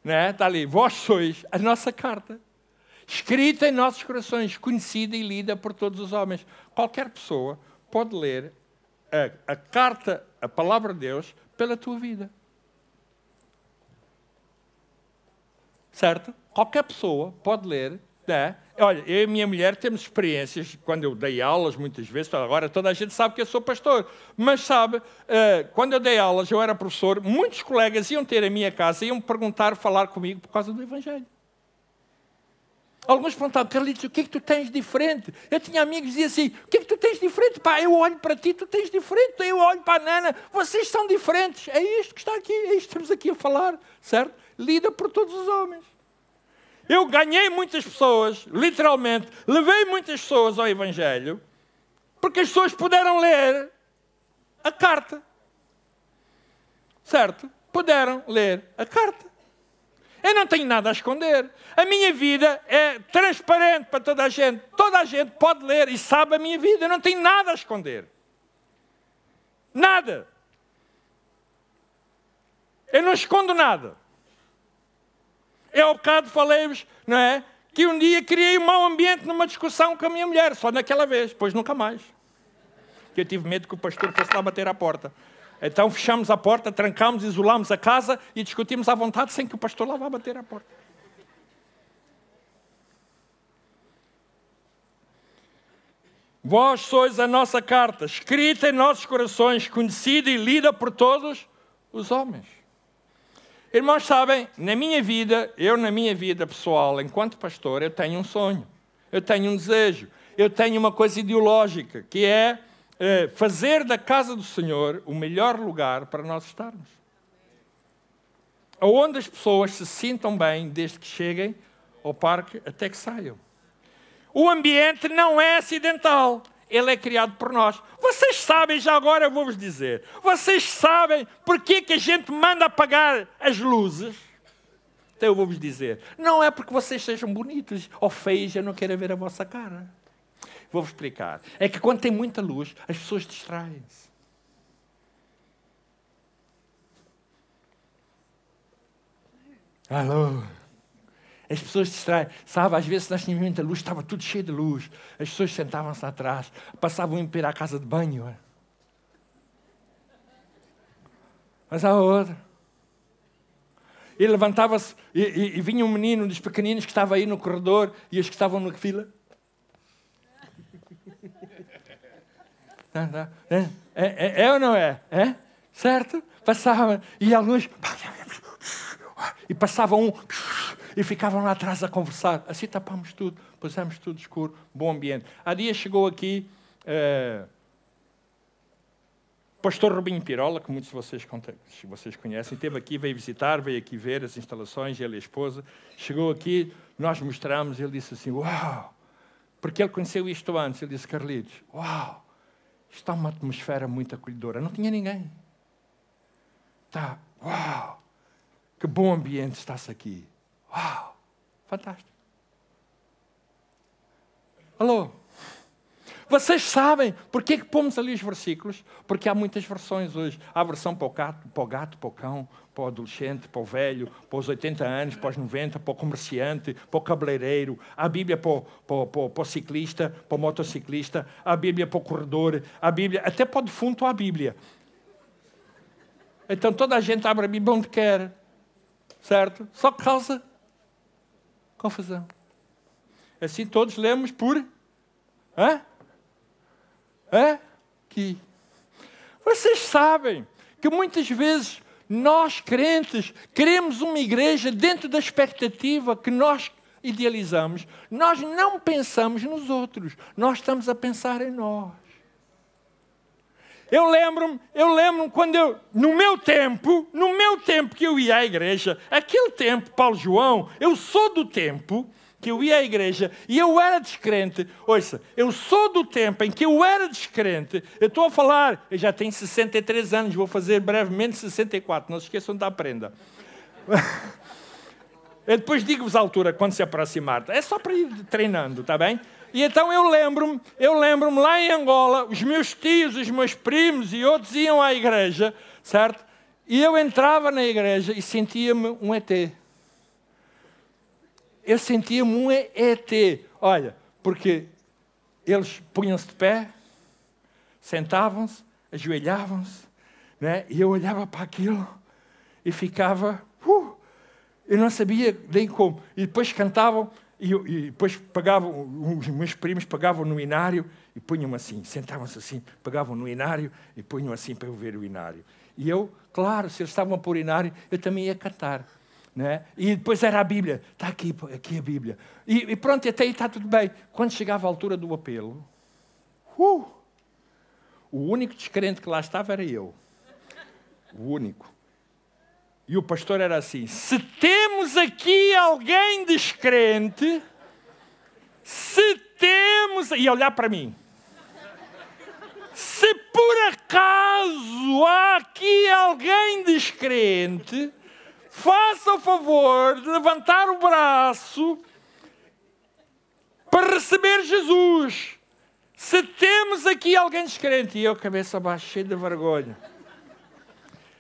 Não é? Está ali, vós sois a nossa carta, escrita em nossos corações, conhecida e lida por todos os homens. Qualquer pessoa pode ler a, a carta, a palavra de Deus, pela tua vida. certo? Qualquer pessoa pode ler. Né? Olha, eu e minha mulher temos experiências, quando eu dei aulas muitas vezes, agora toda a gente sabe que eu sou pastor, mas sabe, eh, quando eu dei aulas, eu era professor, muitos colegas iam ter a minha casa, iam perguntar, falar comigo por causa do Evangelho. Alguns perguntavam, Carlitos, o que é que tu tens diferente? Eu tinha amigos que diziam assim, o que é que tu tens diferente? Pá, eu olho para ti, tu tens diferente, eu olho para a Nana, vocês são diferentes. É isto que está aqui, é isto que estamos aqui a falar, certo? Lida por todos os homens. Eu ganhei muitas pessoas, literalmente, levei muitas pessoas ao Evangelho, porque as pessoas puderam ler a carta. Certo? Puderam ler a carta. Eu não tenho nada a esconder. A minha vida é transparente para toda a gente. Toda a gente pode ler e sabe a minha vida. Eu não tenho nada a esconder. Nada. Eu não escondo nada. Eu, ao bocado, falei-vos, não é? Que um dia criei um mau ambiente numa discussão com a minha mulher, só naquela vez, depois nunca mais. Que eu tive medo que o pastor fosse lá bater à porta. Então fechamos a porta, trancamos, isolamos a casa e discutimos à vontade sem que o pastor lá vá bater à porta. Vós sois a nossa carta, escrita em nossos corações, conhecida e lida por todos os homens. Irmãos, sabem, na minha vida, eu na minha vida pessoal, enquanto pastor, eu tenho um sonho, eu tenho um desejo, eu tenho uma coisa ideológica, que é eh, fazer da casa do Senhor o melhor lugar para nós estarmos. Onde as pessoas se sintam bem desde que cheguem ao parque até que saiam. O ambiente não é acidental, ele é criado por nós. Vocês sabem, já agora eu vou-vos dizer, vocês sabem porque que a gente manda apagar as luzes? Então eu vou-vos dizer, não é porque vocês sejam bonitos ou feios, eu não quero ver a vossa cara. Vou-vos explicar. É que quando tem muita luz, as pessoas distraem-se. Alô? As pessoas distraem. Sabe, às vezes nós tínhamos muita luz, estava tudo cheio de luz. As pessoas sentavam-se atrás, passavam a ir à casa de banho. Mas a outra. E levantava-se e, e, e, vinha um menino dos pequeninos que estava aí no corredor e os que estavam na fila. É, é, é, é ou não é? É? Certo? Passava e a luz. E passava um e ficavam lá atrás a conversar. Assim tapámos tudo, pusemos tudo escuro, bom ambiente. Há dias chegou aqui uh, pastor Rubinho Pirola, que muitos de vocês, vocês conhecem, esteve aqui, veio visitar, veio aqui ver as instalações, ele e a esposa. Chegou aqui, nós mostramos, ele disse assim, uau! Porque ele conheceu isto antes. Ele disse, Carlitos, uau! Está uma atmosfera muito acolhedora. Não tinha ninguém. Está, uau! Que bom ambiente está-se aqui. Uau! Fantástico. Alô? Vocês sabem por que, pomos ali os versículos? Porque há muitas versões hoje. Há a versão para o gato, para o, gato, para o cão, para o adolescente, para o velho, para os 80 anos, para os 90, para o comerciante, para o cabeleireiro. Há a Bíblia para o, para, para, o ciclista, para o motociclista. Há a Bíblia para o corredor. Há a Bíblia, até para o defunto há a Bíblia. Então toda a gente abre a Bíblia onde quer. Certo? Só causa confusão. Assim todos lemos por. Hã? é que vocês sabem que muitas vezes nós crentes queremos uma igreja dentro da expectativa que nós idealizamos. Nós não pensamos nos outros, nós estamos a pensar em nós. Eu lembro-me, eu lembro quando eu, no meu tempo, no meu tempo que eu ia à igreja, aquele tempo, Paulo João, eu sou do tempo que eu ia à igreja e eu era descrente. Ouça, eu sou do tempo em que eu era descrente. Eu estou a falar, eu já tenho 63 anos, vou fazer brevemente 64. Não se esqueçam da prenda. Eu depois digo-vos a altura quando se aproximar. É só para ir treinando, está bem? E então eu lembro-me, eu lembro-me lá em Angola, os meus tios, os meus primos e outros iam à igreja, certo? E eu entrava na igreja e sentia-me um ET eu sentia-me um ET. Olha, porque eles punham-se de pé, sentavam-se, ajoelhavam-se, né? e eu olhava para aquilo e ficava. Uh, eu não sabia nem como. E depois cantavam, e, e depois pagavam, os meus primos pagavam no inário e punham assim, sentavam-se assim, pagavam no inário e punham assim para eu ver o inário. E eu, claro, se eles estavam por inário, eu também ia cantar. Né? E depois era a Bíblia. Está aqui, aqui a Bíblia. E, e, pronto, até aí está tudo bem. Quando chegava a altura do apelo, uh, o único descrente que lá estava era eu. O único. E o pastor era assim: se temos aqui alguém descrente, se temos. E olhar para mim. Se por acaso há aqui alguém descrente, faça o favor de levantar o braço para receber Jesus. Se temos aqui alguém descrente, e eu, cabeça baixa, cheio de vergonha.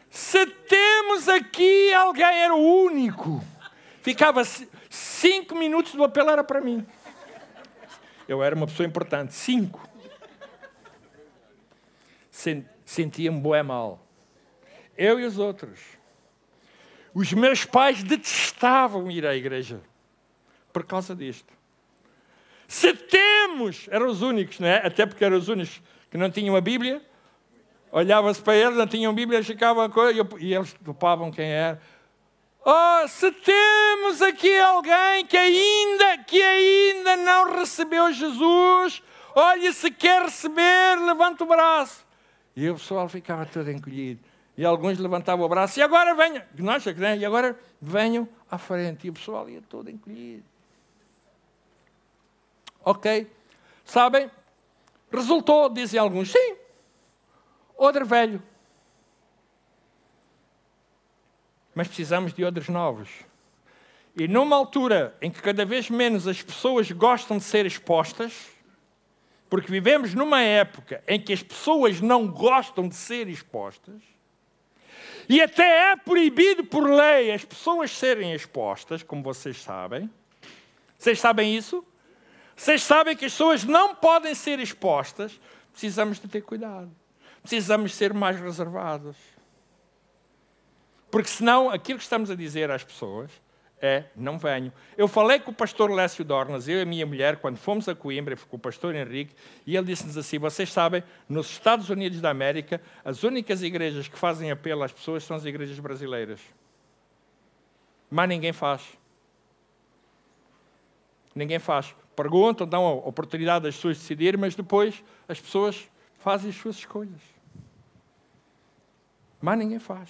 Se temos aqui alguém, era o único. Ficava cinco minutos do apelo, era para mim. Eu era uma pessoa importante. Cinco. Sentia-me boé mal. Eu e os outros. Os meus pais detestavam ir à igreja por causa disto. Se temos, eram os únicos, não é? Até porque eram os únicos que não tinham a Bíblia, olhava-se para eles, não tinham Bíblia, ficavam e eles topavam quem era. Oh, se temos aqui alguém que ainda, que ainda não recebeu Jesus, olha, se quer receber, levanta o braço. E o pessoal ficava todo encolhido. E alguns levantavam o braço, e agora venham, nossa, né? e agora venham à frente. E o pessoal ia todo encolhido. Ok? Sabem? Resultou, dizem alguns, sim, odre velho. Mas precisamos de odres novos. E numa altura em que cada vez menos as pessoas gostam de ser expostas, porque vivemos numa época em que as pessoas não gostam de ser expostas, E até é proibido por lei as pessoas serem expostas, como vocês sabem. Vocês sabem isso? Vocês sabem que as pessoas não podem ser expostas. Precisamos de ter cuidado. Precisamos ser mais reservados. Porque senão aquilo que estamos a dizer às pessoas é não venho. Eu falei com o pastor Lécio Dornas, eu e a minha mulher, quando fomos a Coimbra, com o pastor Henrique, e ele disse-nos assim: vocês sabem, nos Estados Unidos da América, as únicas igrejas que fazem apelo às pessoas são as igrejas brasileiras. Mas ninguém faz. Ninguém faz. Perguntam, dão a oportunidade das pessoas decidirem, mas depois as pessoas fazem as suas escolhas. Mas ninguém faz.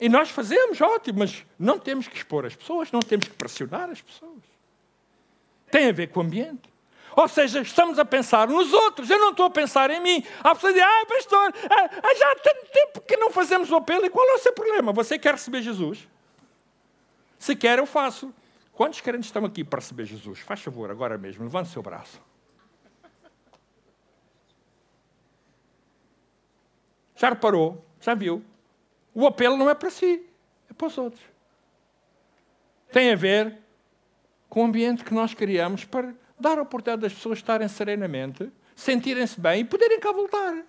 E nós fazemos, ótimo, mas não temos que expor as pessoas, não temos que pressionar as pessoas. Tem a ver com o ambiente. Ou seja, estamos a pensar nos outros, eu não estou a pensar em mim. Há pessoas que ah, pastor, ah, já há tanto tempo que não fazemos o apelo, e qual é o seu problema? Você quer receber Jesus? Se quer, eu faço. Quantos crentes estão aqui para receber Jesus? Faz favor, agora mesmo, levante o seu braço. Já reparou? Já viu? O apelo não é para si, é para os outros. Tem a ver com o ambiente que nós criamos para dar a oportunidade das pessoas estarem serenamente, sentirem-se bem e poderem cá voltar.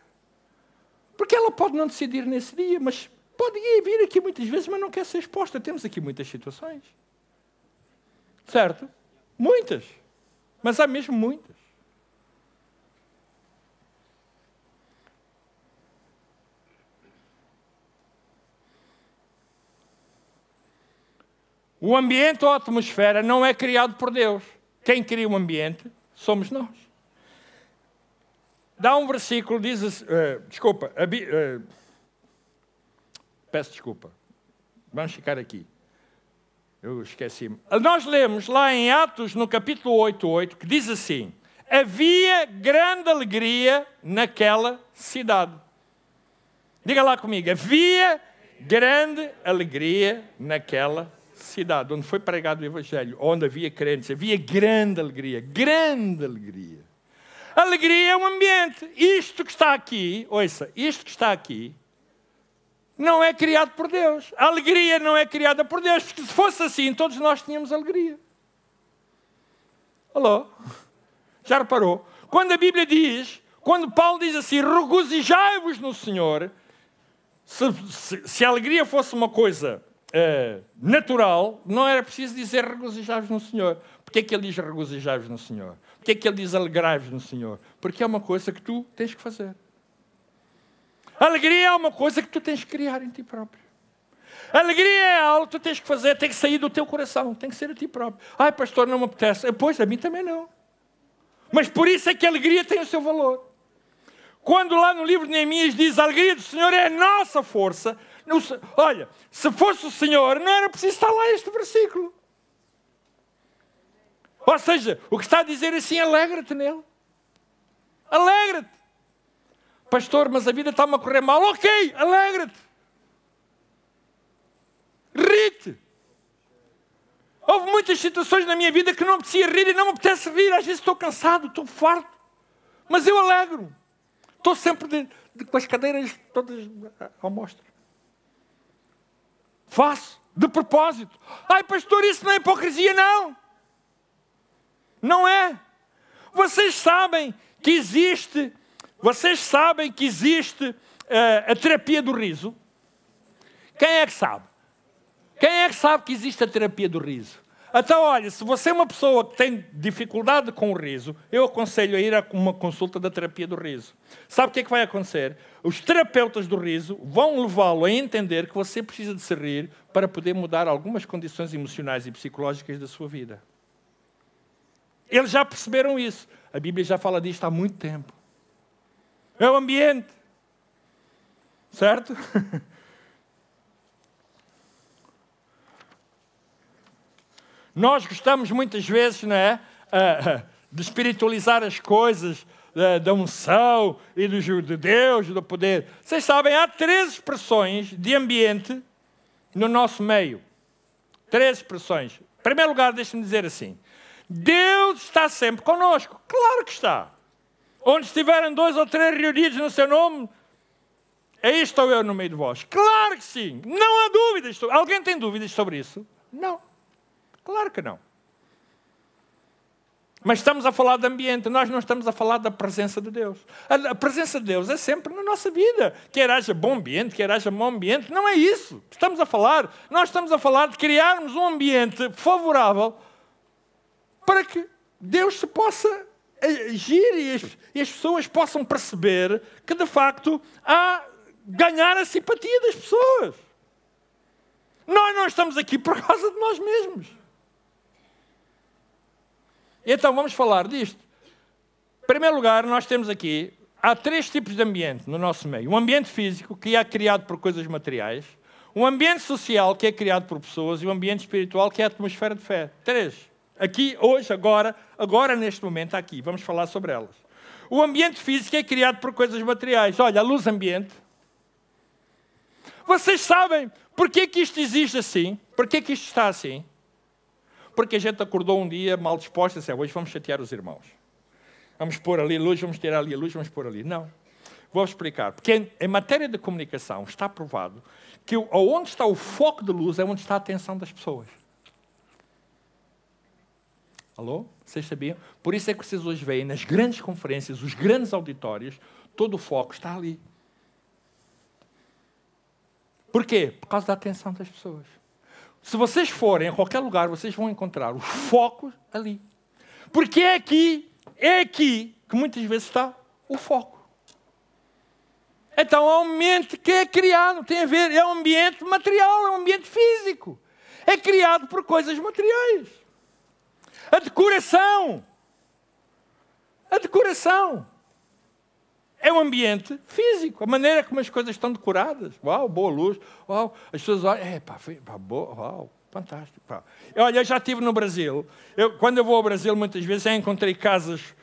Porque ela pode não decidir nesse dia, mas pode vir aqui muitas vezes, mas não quer ser exposta. Temos aqui muitas situações. Certo? Muitas. Mas há mesmo muitas. O ambiente ou a atmosfera não é criado por Deus. Quem cria o ambiente somos nós. Dá um versículo, diz. Uh, desculpa, uh, peço desculpa. Vamos ficar aqui. Eu esqueci-me. Nós lemos lá em Atos, no capítulo 8, 8, que diz assim: Havia grande alegria naquela cidade. Diga lá comigo: havia grande alegria naquela cidade onde foi pregado o Evangelho, onde havia crentes, havia grande alegria, grande alegria. Alegria é um ambiente. Isto que está aqui, ouça, isto que está aqui, não é criado por Deus. A alegria não é criada por Deus, porque se fosse assim, todos nós tínhamos alegria. Alô? Já reparou? Quando a Bíblia diz, quando Paulo diz assim, regozijai-vos no Senhor, se, se, se, a alegria fosse uma coisa uh, natural, não era preciso dizer regozijai-vos no Senhor. Porquê é que ele diz regozijai-vos no Senhor? Porquê é que ele diz alegrai-vos no Senhor? Porque é uma coisa que tu tens que fazer. Alegria é uma coisa que tu tens que criar em ti próprio. Alegria é algo que tu tens que fazer, tem que sair do teu coração, tem que ser a ti próprio. Ai, pastor, não me apetece. Pois, a mim também não. Mas por isso é que a alegria tem o seu valor. Quando lá no livro de Neemias diz a alegria do Senhor é a nossa força, olha, se fosse o Senhor, não era preciso estar lá este versículo. Ou seja, o que está a dizer assim, alegra-te nele. Alegra-te. Pastor, mas a vida está-me a correr mal. Ok, alegra-te. Rite. Houve muitas situações na minha vida que não apetecia rir e não me apetece rir. Às vezes estou cansado, estou farto. Mas eu alegro. Estou sempre de, de, com as cadeiras todas ao mostro. Faço, de propósito. Ai, pastor, isso não é hipocrisia, não. Não é. Vocês sabem que existe vocês sabem que existe uh, a terapia do riso? Quem é que sabe? Quem é que sabe que existe a terapia do riso? Então, olha, se você é uma pessoa que tem dificuldade com o riso, eu aconselho a ir a uma consulta da terapia do riso. Sabe o que é que vai acontecer? Os terapeutas do riso vão levá-lo a entender que você precisa de se rir para poder mudar algumas condições emocionais e psicológicas da sua vida. Eles já perceberam isso. A Bíblia já fala disto há muito tempo. É o ambiente. Certo? Nós gostamos muitas vezes, não é? De espiritualizar as coisas, da unção e do de Deus, do poder. Vocês sabem, há três expressões de ambiente no nosso meio. Três expressões. Em primeiro lugar, deixe-me dizer assim: Deus está sempre conosco. Claro que está onde estiverem dois ou três reunidos no seu nome, Aí estou eu no meio de vós. Claro que sim. Não há dúvidas. Alguém tem dúvidas sobre isso? Não. Claro que não. Mas estamos a falar de ambiente, nós não estamos a falar da presença de Deus. A, presença de Deus é sempre na nossa vida. Quer haja bom ambiente, quer haja mau ambiente, não é isso estamos a falar. Nós estamos a falar de criarmos um ambiente favorável para que Deus se possa agir e as, e as pessoas possam perceber que, de facto, há ganhar a simpatia das pessoas. Nós não estamos aqui por causa de nós mesmos. Então vamos falar disto. Em primeiro lugar, nós temos aqui, há três tipos de ambiente no nosso meio. Um ambiente físico, que é criado por coisas materiais. Um ambiente social, que é criado por pessoas. E um ambiente espiritual, que é a atmosfera de fé. Três. Aqui, hoje, agora, agora neste momento, aqui, vamos falar sobre elas. O ambiente físico é criado por coisas materiais. Olha, a luz ambiente. Vocês sabem por que, isto existe assim? Por que, que isto está assim? Porque a gente acordou um dia mal disposto e disse, hoje vamos chatear os irmãos. Vamos pôr ali a luz, vamos tirar ali a luz, vamos pôr ali. Não. Vou explicar. Porque em, em matéria de comunicação está provado que onde está o foco de luz é onde está a atenção das pessoas. Alô? Vocês sabiam? Por isso é que vocês hoje veem nas grandes conferências, os grandes auditórios, todo o foco está ali. Por quê? Por causa da atenção das pessoas. Se vocês forem a qualquer lugar, vocês vão encontrar os focos ali. Porque é aqui, é aqui que muitas vezes está o foco. Então é um ambiente que é criado, tem a ver, é um ambiente material, é um ambiente físico. É criado por coisas materiais. A decoração. A decoração é um ambiente físico, a maneira como as coisas estão decoradas. Uau, boa luz. Uau, as pessoas olham, é, pá, pá boa, uau, fantástico. Pá. Olha, eu já estive no Brasil. Eu, quando eu vou ao Brasil, muitas vezes já encontrei casas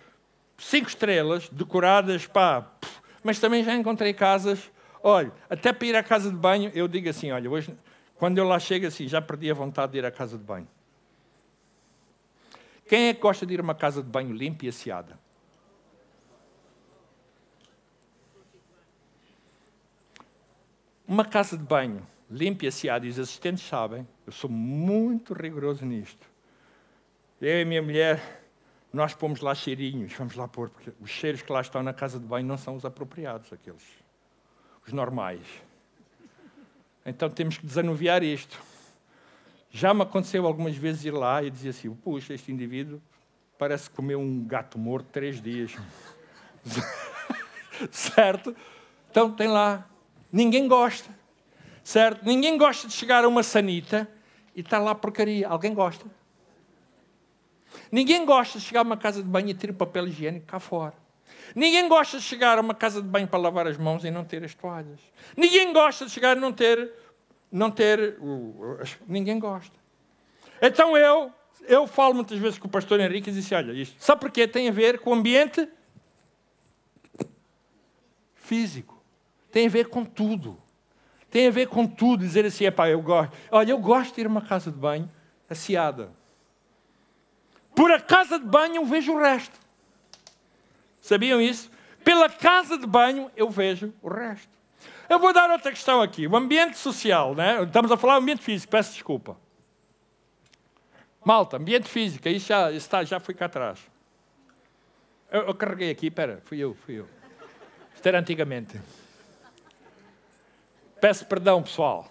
cinco estrelas, decoradas, pá, mas também já encontrei casas. Olha, até para ir à casa de banho, eu digo assim: olha, hoje, quando eu lá chego assim, já perdi a vontade de ir à casa de banho. Quem é que gosta de ir a uma casa de banho limpa e asseada? Uma casa de banho limpa e asseada, e os assistentes sabem, eu sou muito rigoroso nisto. Eu e a minha mulher, nós pomos lá cheirinhos, vamos lá pôr, porque os cheiros que lá estão na casa de banho não são os apropriados, aqueles, os normais. Então temos que desanuviar isto. Já me aconteceu algumas vezes ir lá e dizer assim: puxa, este indivíduo parece comer um gato morto três dias. certo? Então tem lá Ninguém gosta. Certo? Ninguém gosta de chegar a uma sanita e estar lá porcaria. Alguém gosta? Ninguém gosta de chegar a uma casa de banho e ter o papel higiênico cá fora. Ninguém gosta de chegar a uma casa de banho para lavar as mãos e não ter as toalhas. Ninguém gosta de chegar e não ter. Não ter ninguém gosta. Então eu, eu falo muitas vezes com o pastor Henrique e disse: Olha, isto, sabe porquê? Tem a ver com o ambiente físico. Tem a ver com tudo. Tem a ver com tudo. Dizer assim, pá, eu gosto. Olha, eu gosto de ir a uma casa de banho asseada. Por a casa de banho eu vejo o resto. Sabiam isso? Pela casa de banho eu vejo o resto. Eu vou dar outra questão aqui. O ambiente social, né? estamos a falar ambiente físico, peço desculpa. Malta, ambiente físico, aí já, está, já fui cá atrás. Eu, eu carreguei aqui, espera, fui eu, fui eu. Isto era antigamente. Peço perdão, pessoal.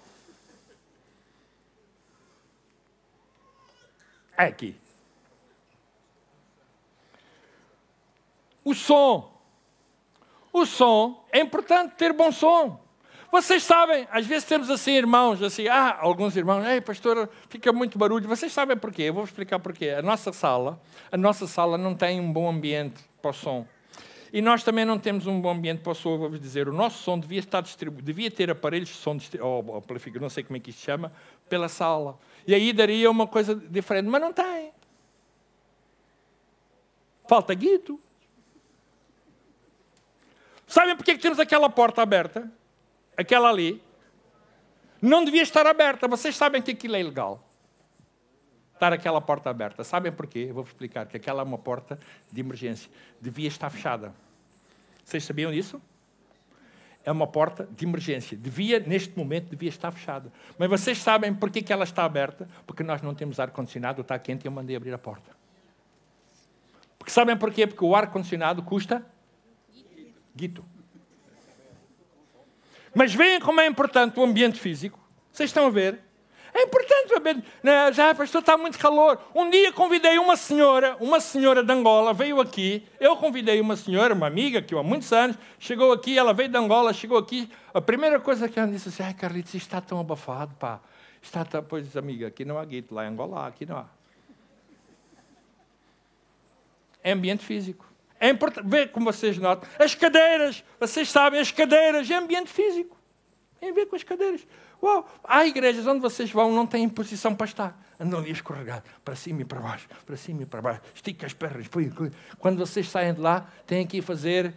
É aqui. O som. O som, é importante ter bom som. Vocês sabem, às vezes temos assim irmãos, assim, ah, alguns irmãos, ei, pastor, fica muito barulho. Vocês sabem porquê? Eu vou explicar porquê. A nossa sala, a nossa sala não tem um bom ambiente para o som. E nós também não temos um bom ambiente para o som, vou dizer. O nosso som devia estar distribuído, devia ter aparelhos de som, ou não sei como é que isto se chama, pela sala. E aí daria uma coisa diferente, mas não tem. Falta guito. Sabem porque é que temos aquela porta aberta? Aquela ali. Não devia estar aberta. Vocês sabem que aquilo é ilegal. Estar aquela porta aberta. Sabem porquê? Eu vou explicar que aquela é uma porta de emergência. Devia estar fechada. Vocês sabiam disso? é uma porta de emergência. Devia, neste momento, devia estar fechada. Mas vocês sabem por que ela está aberta? Porque nós não temos ar-condicionado, está quente e eu mandei abrir a porta. Porque sabem porquê? Porque o ar-condicionado custa guito. Mas veem como é importante o ambiente físico. Vocês estão a ver? É importante saber. Né? Já, pastor, está muito calor. Um dia convidei uma senhora, uma senhora de Angola, veio aqui. Eu convidei uma senhora, uma amiga, que há muitos anos, chegou aqui, ela veio de Angola, chegou aqui. A primeira coisa que ela disse assim: Ai, Carlitos, isto está tão abafado, pá. Está tão... Pois, amiga, aqui não há guito, lá em Angola, aqui não há. É ambiente físico. É importante, vê como vocês notam. As cadeiras, vocês sabem, as cadeiras é ambiente físico. Tem a ver com as cadeiras. Uau, há igrejas onde vocês vão, não têm posição para estar. Andam ali escorregados, para cima e para baixo, para cima e para baixo. Estica as pernas. Quando vocês saem de lá, têm que ir fazer.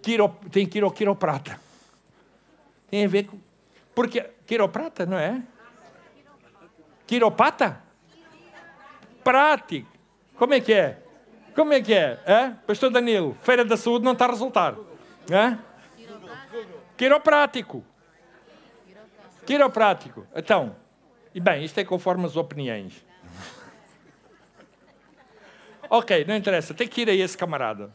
Quiro, têm que ir ao quiroprata. Tem a ver com. Porque. Quiroprata, não é? Quiropata? Prático. Como é que é? Como é que é? é? Pastor Danilo, Feira da Saúde não está a resultar. É? Quiroprático. Quiroprático. Então, e bem, isto é conforme as opiniões. ok, não interessa, tem que ir a esse camarada.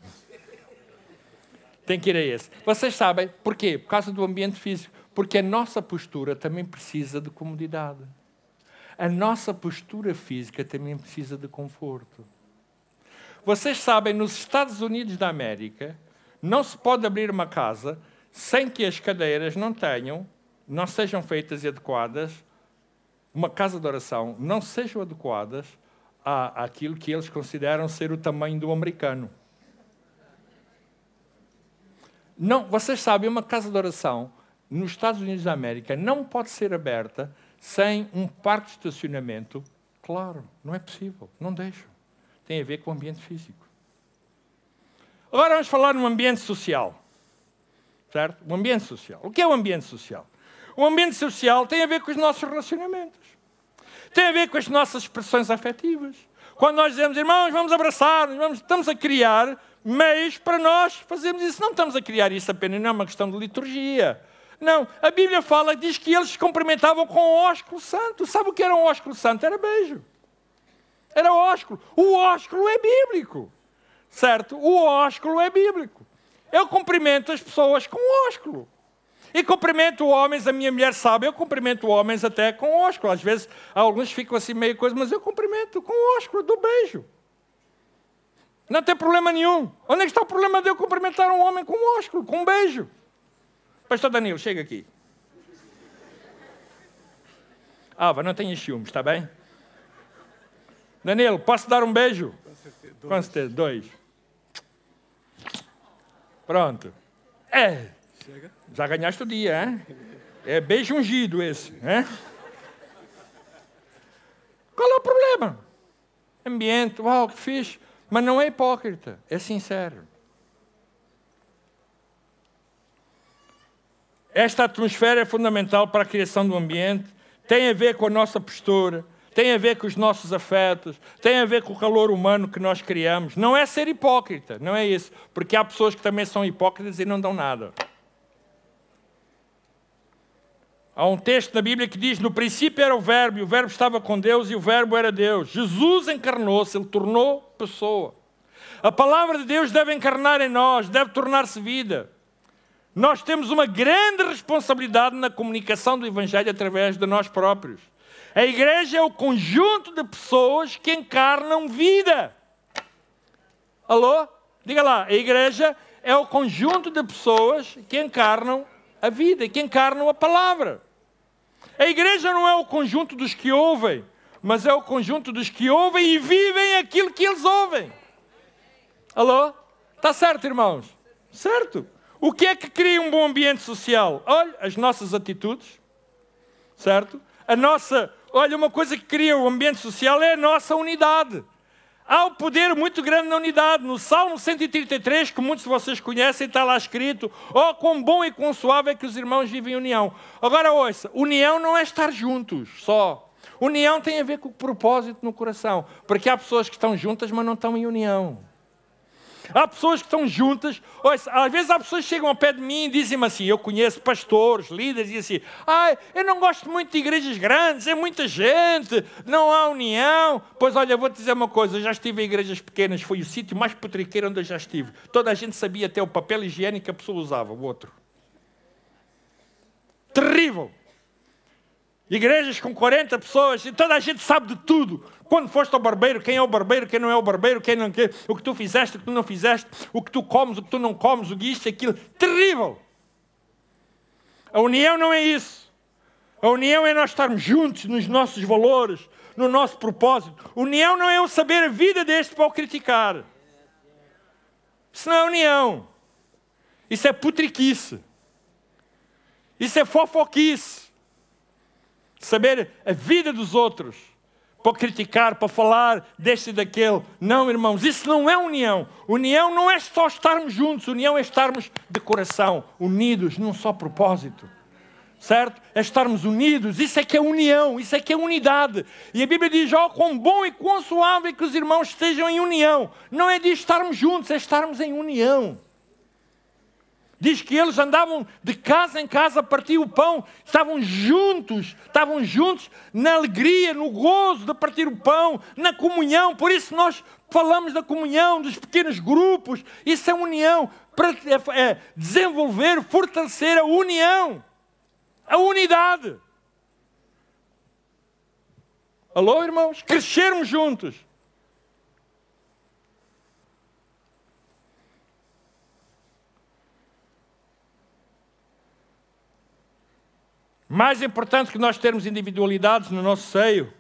Tem que ir a esse. Vocês sabem porquê? Por causa do ambiente físico. Porque a nossa postura também precisa de comodidade. A nossa postura física também precisa de conforto. Vocês sabem, nos Estados Unidos da América, não se pode abrir uma casa sem que as cadeiras não tenham, não sejam feitas e adequadas, uma casa de oração, não sejam adequadas à, àquilo que eles consideram ser o tamanho do americano. Não, vocês sabem, uma casa de oração nos Estados Unidos da América não pode ser aberta sem um parque de estacionamento. Claro, não é possível, não deixo. Tem a ver com o ambiente físico. Agora vamos falar no ambiente social. Certo? O ambiente social. O que é o ambiente social? O ambiente social tem a ver com os nossos relacionamentos. Tem a ver com as nossas expressões afetivas. Quando nós dizemos, irmãos, vamos abraçar, vamos, estamos a criar meios para nós fazermos isso. Não estamos a criar isso apenas, não é uma questão de liturgia. Não, a Bíblia fala, diz que eles se cumprimentavam com o ósculo santo. Sabe o que era um ósculo santo? Era beijo. Era ósculo. O ósculo é bíblico. Certo? O ósculo é bíblico. Eu cumprimento as pessoas com ósculo. E cumprimento homens, a minha mulher sabe, eu cumprimento homens até com ósculo. Às vezes alguns ficam assim meio coisa, mas eu cumprimento com ósculo, do beijo. Não tem problema nenhum. Onde é que está o problema de eu cumprimentar um homem com ósculo, com um beijo? Pastor Danilo, chega aqui. Alva, não tenha ciúmes, está bem? Danilo, posso dar um beijo? Com certeza. Dois. Com certeza, dois. Pronto. É. Chega. Já ganhaste o dia, hein? É beijo ungido esse, né? Qual é o problema? Ambiente, uau, que fixe. Mas não é hipócrita, é sincero. Esta atmosfera é fundamental para a criação do ambiente, tem a ver com a nossa postura, tem a ver com os nossos afetos, tem a ver com o calor humano que nós criamos. Não é ser hipócrita, não é isso. Porque há pessoas que também são hipócritas e não dão nada. Há um texto na Bíblia que diz: No princípio era o Verbo, e o Verbo estava com Deus, e o Verbo era Deus. Jesus encarnou-se, ele tornou pessoa. A palavra de Deus deve encarnar em nós, deve tornar-se vida. Nós temos uma grande responsabilidade na comunicação do Evangelho através de nós próprios. A igreja é o conjunto de pessoas que encarnam vida. Alô? Diga lá, a igreja é o conjunto de pessoas que encarnam a vida, que encarnam a palavra. A igreja não é o conjunto dos que ouvem, mas é o conjunto dos que ouvem e vivem aquilo que eles ouvem. Alô? Está certo, irmãos? Certo. O que é que cria um bom ambiente social? Olha, as nossas atitudes, certo? A nossa Olha, uma coisa que cria o ambiente social é a nossa unidade. Há um poder muito grande na unidade. No Salmo 133, que muitos de vocês conhecem, está lá escrito: Oh, quão bom e quão suave é que os irmãos vivem em união. Agora, ouça: união não é estar juntos só. União tem a ver com o propósito no coração. Porque há pessoas que estão juntas, mas não estão em união. Há pessoas que estão juntas. Ouça, às vezes há pessoas que chegam ao pé de mim e dizem-me assim: eu conheço pastores, líderes, e assim, ah, eu não gosto muito de igrejas grandes, é muita gente, não há união. Pois olha, vou-te dizer uma coisa: eu já estive em igrejas pequenas, foi o sítio mais putriqueiro onde eu já estive. Toda a gente sabia até o papel higiênico que a pessoa usava, o outro. Terrível. Igrejas com 40 pessoas e toda a gente sabe de tudo. Quando foste ao barbeiro, quem é o barbeiro, quem não é o barbeiro, quem não quer, o que tu fizeste, o que tu não fizeste, o que tu comes, o que tu não comes, o que isto, aquilo. Terrível! A união não é isso. A união é nós estarmos juntos nos nossos valores, no nosso propósito. União não é eu saber a vida deste para o criticar. Isso não é união. Isso é putriquice. Isso é fofoquice saber a vida dos outros, para criticar, para falar deste e daquele. Não, irmãos, isso não é união. União não é só estarmos juntos, união é estarmos de coração, unidos num só propósito. Certo? É estarmos unidos, isso é que é união, isso é que é unidade. E a Bíblia diz: ó, oh, quão bom e quão suave que os irmãos estejam em união. Não é de estarmos juntos, é estarmos em união. Diz que eles andavam de casa em casa a partir o pão, estavam juntos, estavam juntos na alegria, no gozo de partir o pão, na comunhão. Por isso nós falamos da comunhão, dos pequenos grupos. Isso é união, para é, é desenvolver, fortalecer a união, a unidade. Alô, irmãos? Crescermos juntos. Mais importante que nós termos individualidades no nosso seio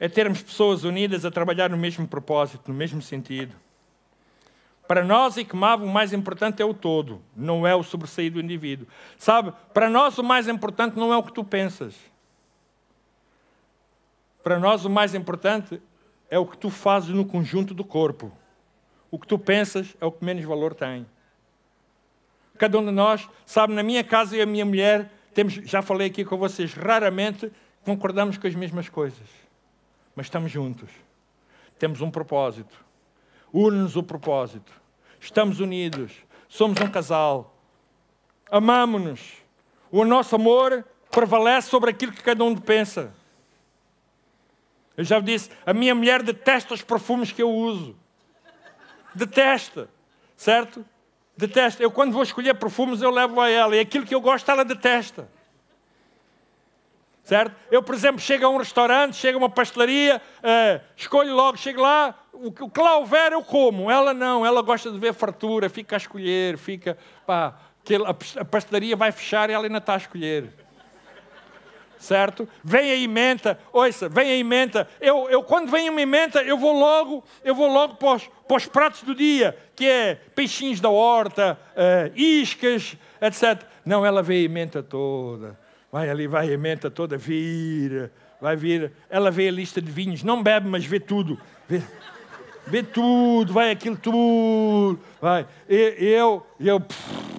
é termos pessoas unidas a trabalhar no mesmo propósito, no mesmo sentido. Para nós, Icmab, o mais importante é o todo, não é o sobressair do indivíduo. Sabe, para nós o mais importante não é o que tu pensas. Para nós o mais importante é o que tu fazes no conjunto do corpo. O que tu pensas é o que menos valor tem. Cada um de nós, sabe, na minha casa e a minha mulher, temos, já falei aqui com vocês, raramente concordamos com as mesmas coisas, mas estamos juntos. Temos um propósito. Une-nos o propósito. Estamos unidos. Somos um casal. Amamos-nos. O nosso amor prevalece sobre aquilo que cada um pensa. Eu já disse, a minha mulher detesta os perfumes que eu uso. Detesta. Certo? Detesta. Eu, quando vou escolher perfumes, eu levo a ela. E aquilo que eu gosto, ela detesta. Certo? Eu, por exemplo, chego a um restaurante, chego a uma pastelaria, uh, escolho logo, chego lá, o, o que lá houver eu como. Ela não, ela gosta de ver fartura, fica a escolher, fica. Pá, a pastelaria vai fechar e ela ainda está a escolher certo? Vem a emenda, ouça, vem a emenda. Eu, eu, quando vem uma emenda, eu vou logo, eu vou logo para os, para os pratos do dia, que é peixinhos da horta, uh, iscas, etc. Não, ela vê a emenda toda. Vai ali, vai a emenda toda, vira, vai vir. Ela vê a lista de vinhos, não bebe, mas vê tudo. Vê, vê tudo, vai aquilo tudo. Vai. E, eu, eu, pff,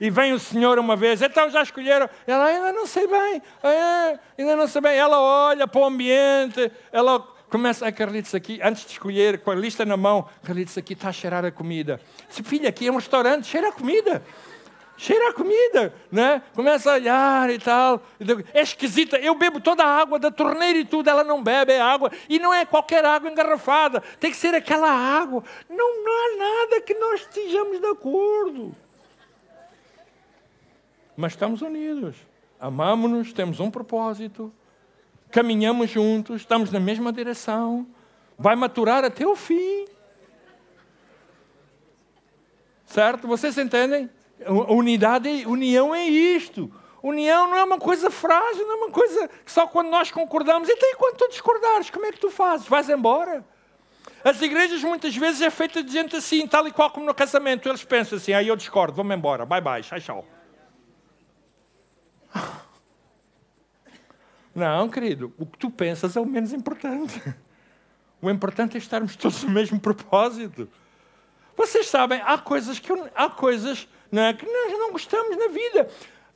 e vem o Senhor uma vez, então já escolheram. Ela ainda não sei bem, é, ainda não sei bem. Ela olha para o ambiente, ela começa a Carlitos aqui, antes de escolher, com a lista na mão, Carlitos aqui está a cheirar a comida. Disse, filha, aqui é um restaurante, cheira a comida. Cheira a comida, né? Começa a olhar e tal. É esquisita. Eu bebo toda a água da torneira e tudo, ela não bebe é água. E não é qualquer água engarrafada. Tem que ser aquela água. Não, não há nada que nós estejamos de acordo mas estamos unidos. Amamos-nos, temos um propósito, caminhamos juntos, estamos na mesma direção, vai maturar até o fim. Certo? Vocês entendem? Unidade, união é isto. União não é uma coisa frágil, não é uma coisa que só quando nós concordamos. Então, e quando tu discordares, como é que tu fazes? Vais embora? As igrejas muitas vezes é feita de gente assim, tal e qual como no casamento. Eles pensam assim, aí ah, eu discordo, vamos embora, bye bye, tchau, tchau. Não, querido, o que tu pensas é o menos importante. O importante é estarmos todos no mesmo propósito. Vocês sabem, há coisas que, há coisas é, que nós não gostamos na vida.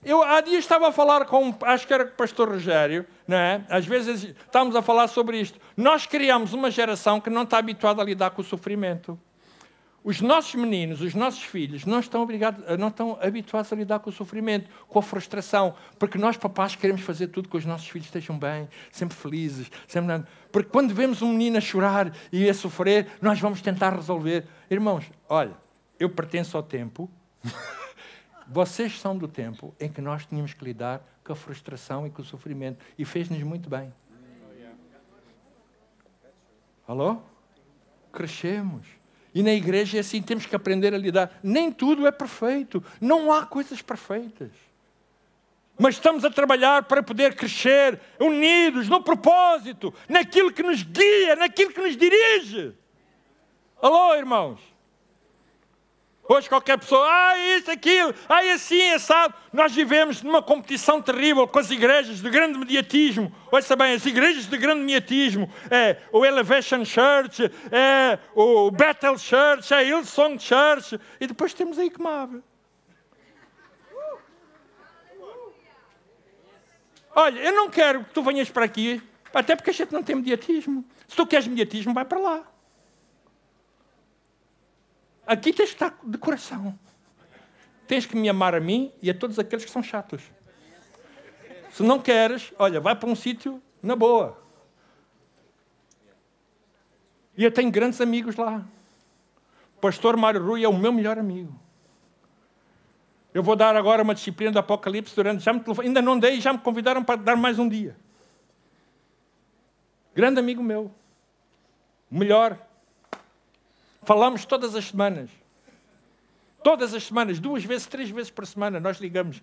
Eu há dias estava a falar com, acho que era com o pastor Rogério, não é? Às vezes estamos a falar sobre isto. Nós criamos uma geração que não está habituada a lidar com o sofrimento. Os nossos meninos, os nossos filhos, não estão, obrigados, não estão habituados a lidar com o sofrimento, com a frustração, porque nós, papás, queremos fazer tudo que os nossos filhos estejam bem, sempre felizes. Sempre... Porque quando vemos um menino a chorar e a sofrer, nós vamos tentar resolver. Irmãos, olha, eu pertenço ao tempo, vocês são do tempo em que nós tínhamos que lidar com a frustração e com o sofrimento, e fez-nos muito bem. Alô? Crescemos. E na igreja é assim, temos que aprender a lidar. Nem tudo é perfeito, não há coisas perfeitas. Mas estamos a trabalhar para poder crescer unidos no propósito, naquilo que nos guia, naquilo que nos dirige. Alô, irmãos? Hoje qualquer pessoa, ah, isso, aquilo, ah, assim, assado. Nós vivemos numa competição terrível com as igrejas de grande mediatismo. Ouça bem, as igrejas de grande mediatismo. É o Elevation Church, é o Bethel Church, é a Hillsong Church. E depois temos a ICMAB. Olha, eu não quero que tu venhas para aqui, até porque a gente não tem mediatismo. Se tu queres mediatismo, vai para lá. Aqui tens que estar de coração. Tens que me amar a mim e a todos aqueles que são chatos. Se não queres, olha, vai para um sítio na boa. E eu tenho grandes amigos lá. Pastor Mário Rui é o meu melhor amigo. Eu vou dar agora uma disciplina do Apocalipse durante. Já me ainda não dei, já me convidaram para dar mais um dia. Grande amigo meu. Melhor. Falamos todas as semanas. Todas as semanas, duas vezes, três vezes por semana, nós ligamos.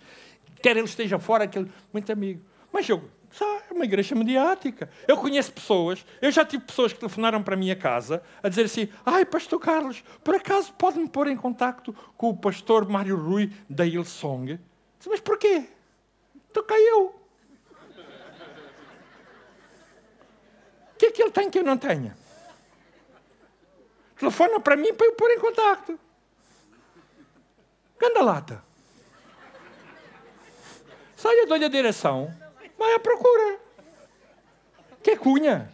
Quer ele esteja fora, aquele muito amigo. Mas eu, é uma igreja mediática. Eu conheço pessoas, eu já tive pessoas que telefonaram para a minha casa a dizer assim: Ai, Pastor Carlos, por acaso pode-me pôr em contacto com o pastor Mário Rui da Hillsong? Disse, Mas porquê? Estou cá eu. O que é que ele tem que eu não tenha? Telefona para mim para eu pôr em contacto. Ganda lata. Sai, dou-lhe a direção. Vai à procura. Que é cunha?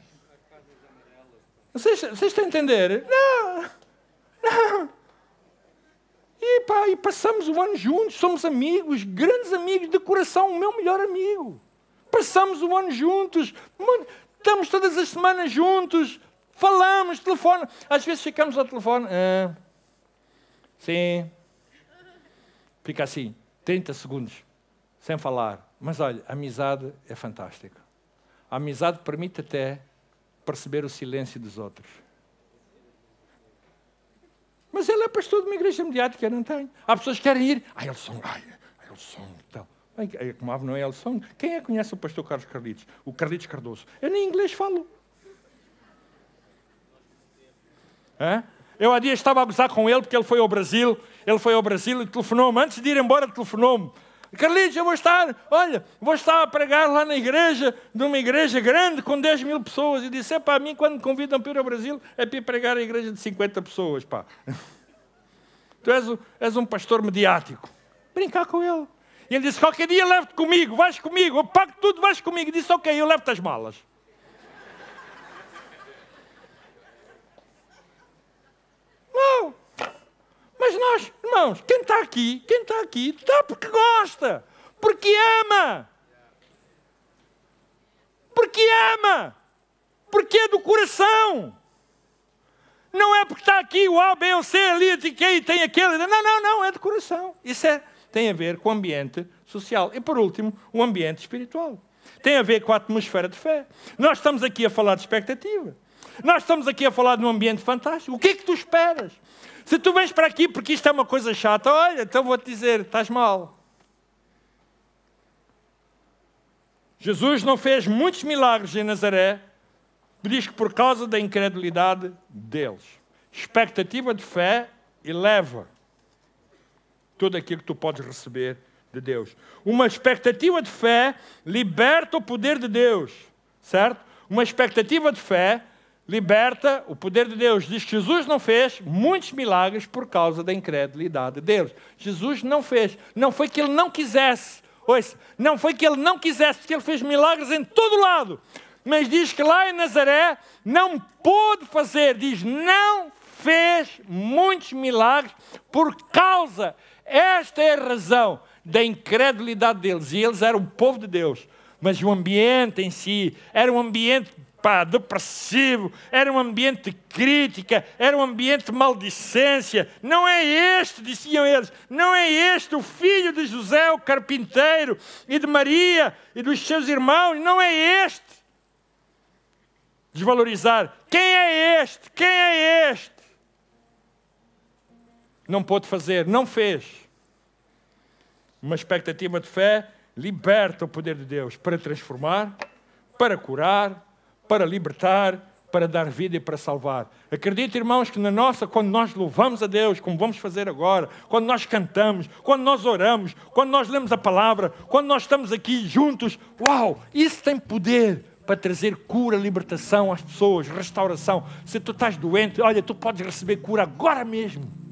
Vocês, vocês estão a entender? Não. Não. E, pá, e passamos o ano juntos, somos amigos, grandes amigos de coração, o meu melhor amigo. Passamos o ano juntos, estamos todas as semanas juntos, Falamos, telefone. Às vezes ficamos ao telefone. Ah, sim. Fica assim, 30 segundos, sem falar. Mas olha, a amizade é fantástica. A amizade permite até perceber o silêncio dos outros. Mas ele é pastor de uma igreja mediática, não tem. Há pessoas que querem ir. Ah, eles são, ai, eles são, então. Como não é são. Quem é que conhece o pastor Carlos Carlitos? O Carlitos Cardoso. Eu nem inglês falo. É? Eu há dias estava a gozar com ele porque ele foi ao Brasil. Ele foi ao Brasil e telefonou-me. Antes de ir embora, telefonou-me. Carlitos, eu vou estar, olha, vou estar a pregar lá na igreja, de uma igreja grande, com 10 mil pessoas. E disse: é para mim, quando me convidam para ir ao Brasil, é para ir pregar a igreja de 50 pessoas. Pá. Tu és, és um pastor mediático. Brincar com ele. E ele disse: qualquer dia leve-te comigo, vais comigo, eu pago tudo, vais comigo. E disse: ok, eu levo-te as malas. Não. Mas nós, irmãos, quem está aqui, quem está aqui, está porque gosta, porque ama. Porque ama. Porque é do coração. Não é porque está aqui o A, B ou C ali, tem, aquele. Não, não, não, é do coração. Isso é, tem a ver com o ambiente social. E por último, o ambiente espiritual. Tem a ver com a atmosfera de fé. Nós estamos aqui a falar de expectativa. Nós estamos aqui a falar de um ambiente fantástico. O que é que tu esperas? Se tu vens para aqui porque isto é uma coisa chata, olha, então vou-te dizer, estás mal. Jesus não fez muitos milagres em Nazaré, diz que por causa da incredulidade deles. Expectativa de fé eleva tudo aquilo que tu podes receber de Deus. Uma expectativa de fé liberta o poder de Deus, certo? Uma expectativa de fé liberta o poder de Deus. Diz que Jesus não fez muitos milagres por causa da incredulidade de Deus. Jesus não fez. Não foi que ele não quisesse Ouça, não foi que ele não quisesse, porque ele fez milagres em todo lado. Mas diz que lá em Nazaré não pôde fazer, diz, não fez muitos milagres por causa, esta é a razão da incredulidade deles. E eles eram o povo de Deus, mas o ambiente em si era um ambiente pá, depressivo, era um ambiente de crítica, era um ambiente de maldicência. Não é este, diziam eles, não é este o filho de José, o carpinteiro, e de Maria e dos seus irmãos, não é este. Desvalorizar. Quem é este? Quem é este? Não pôde fazer, não fez. Uma expectativa de fé liberta o poder de Deus para transformar, para curar, para libertar, para dar vida e para salvar. Acredite, irmãos, que na nossa, quando nós louvamos a Deus, como vamos fazer agora, quando nós cantamos, quando nós oramos, quando nós lemos a palavra, quando nós estamos aqui juntos, uau, isso tem poder para trazer cura, libertação às pessoas, restauração. Se tu estás doente, olha, tu podes receber cura agora mesmo.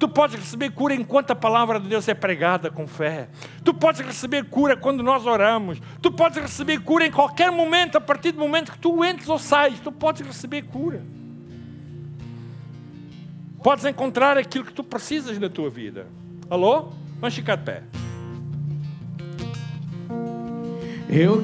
Tu podes receber cura enquanto a palavra de Deus é pregada com fé. Tu podes receber cura quando nós oramos. Tu podes receber cura em qualquer momento, a partir do momento que tu entres ou sais. Tu podes receber cura. Podes encontrar aquilo que tu precisas na tua vida. Alô? Vamos ficar de pé. Eu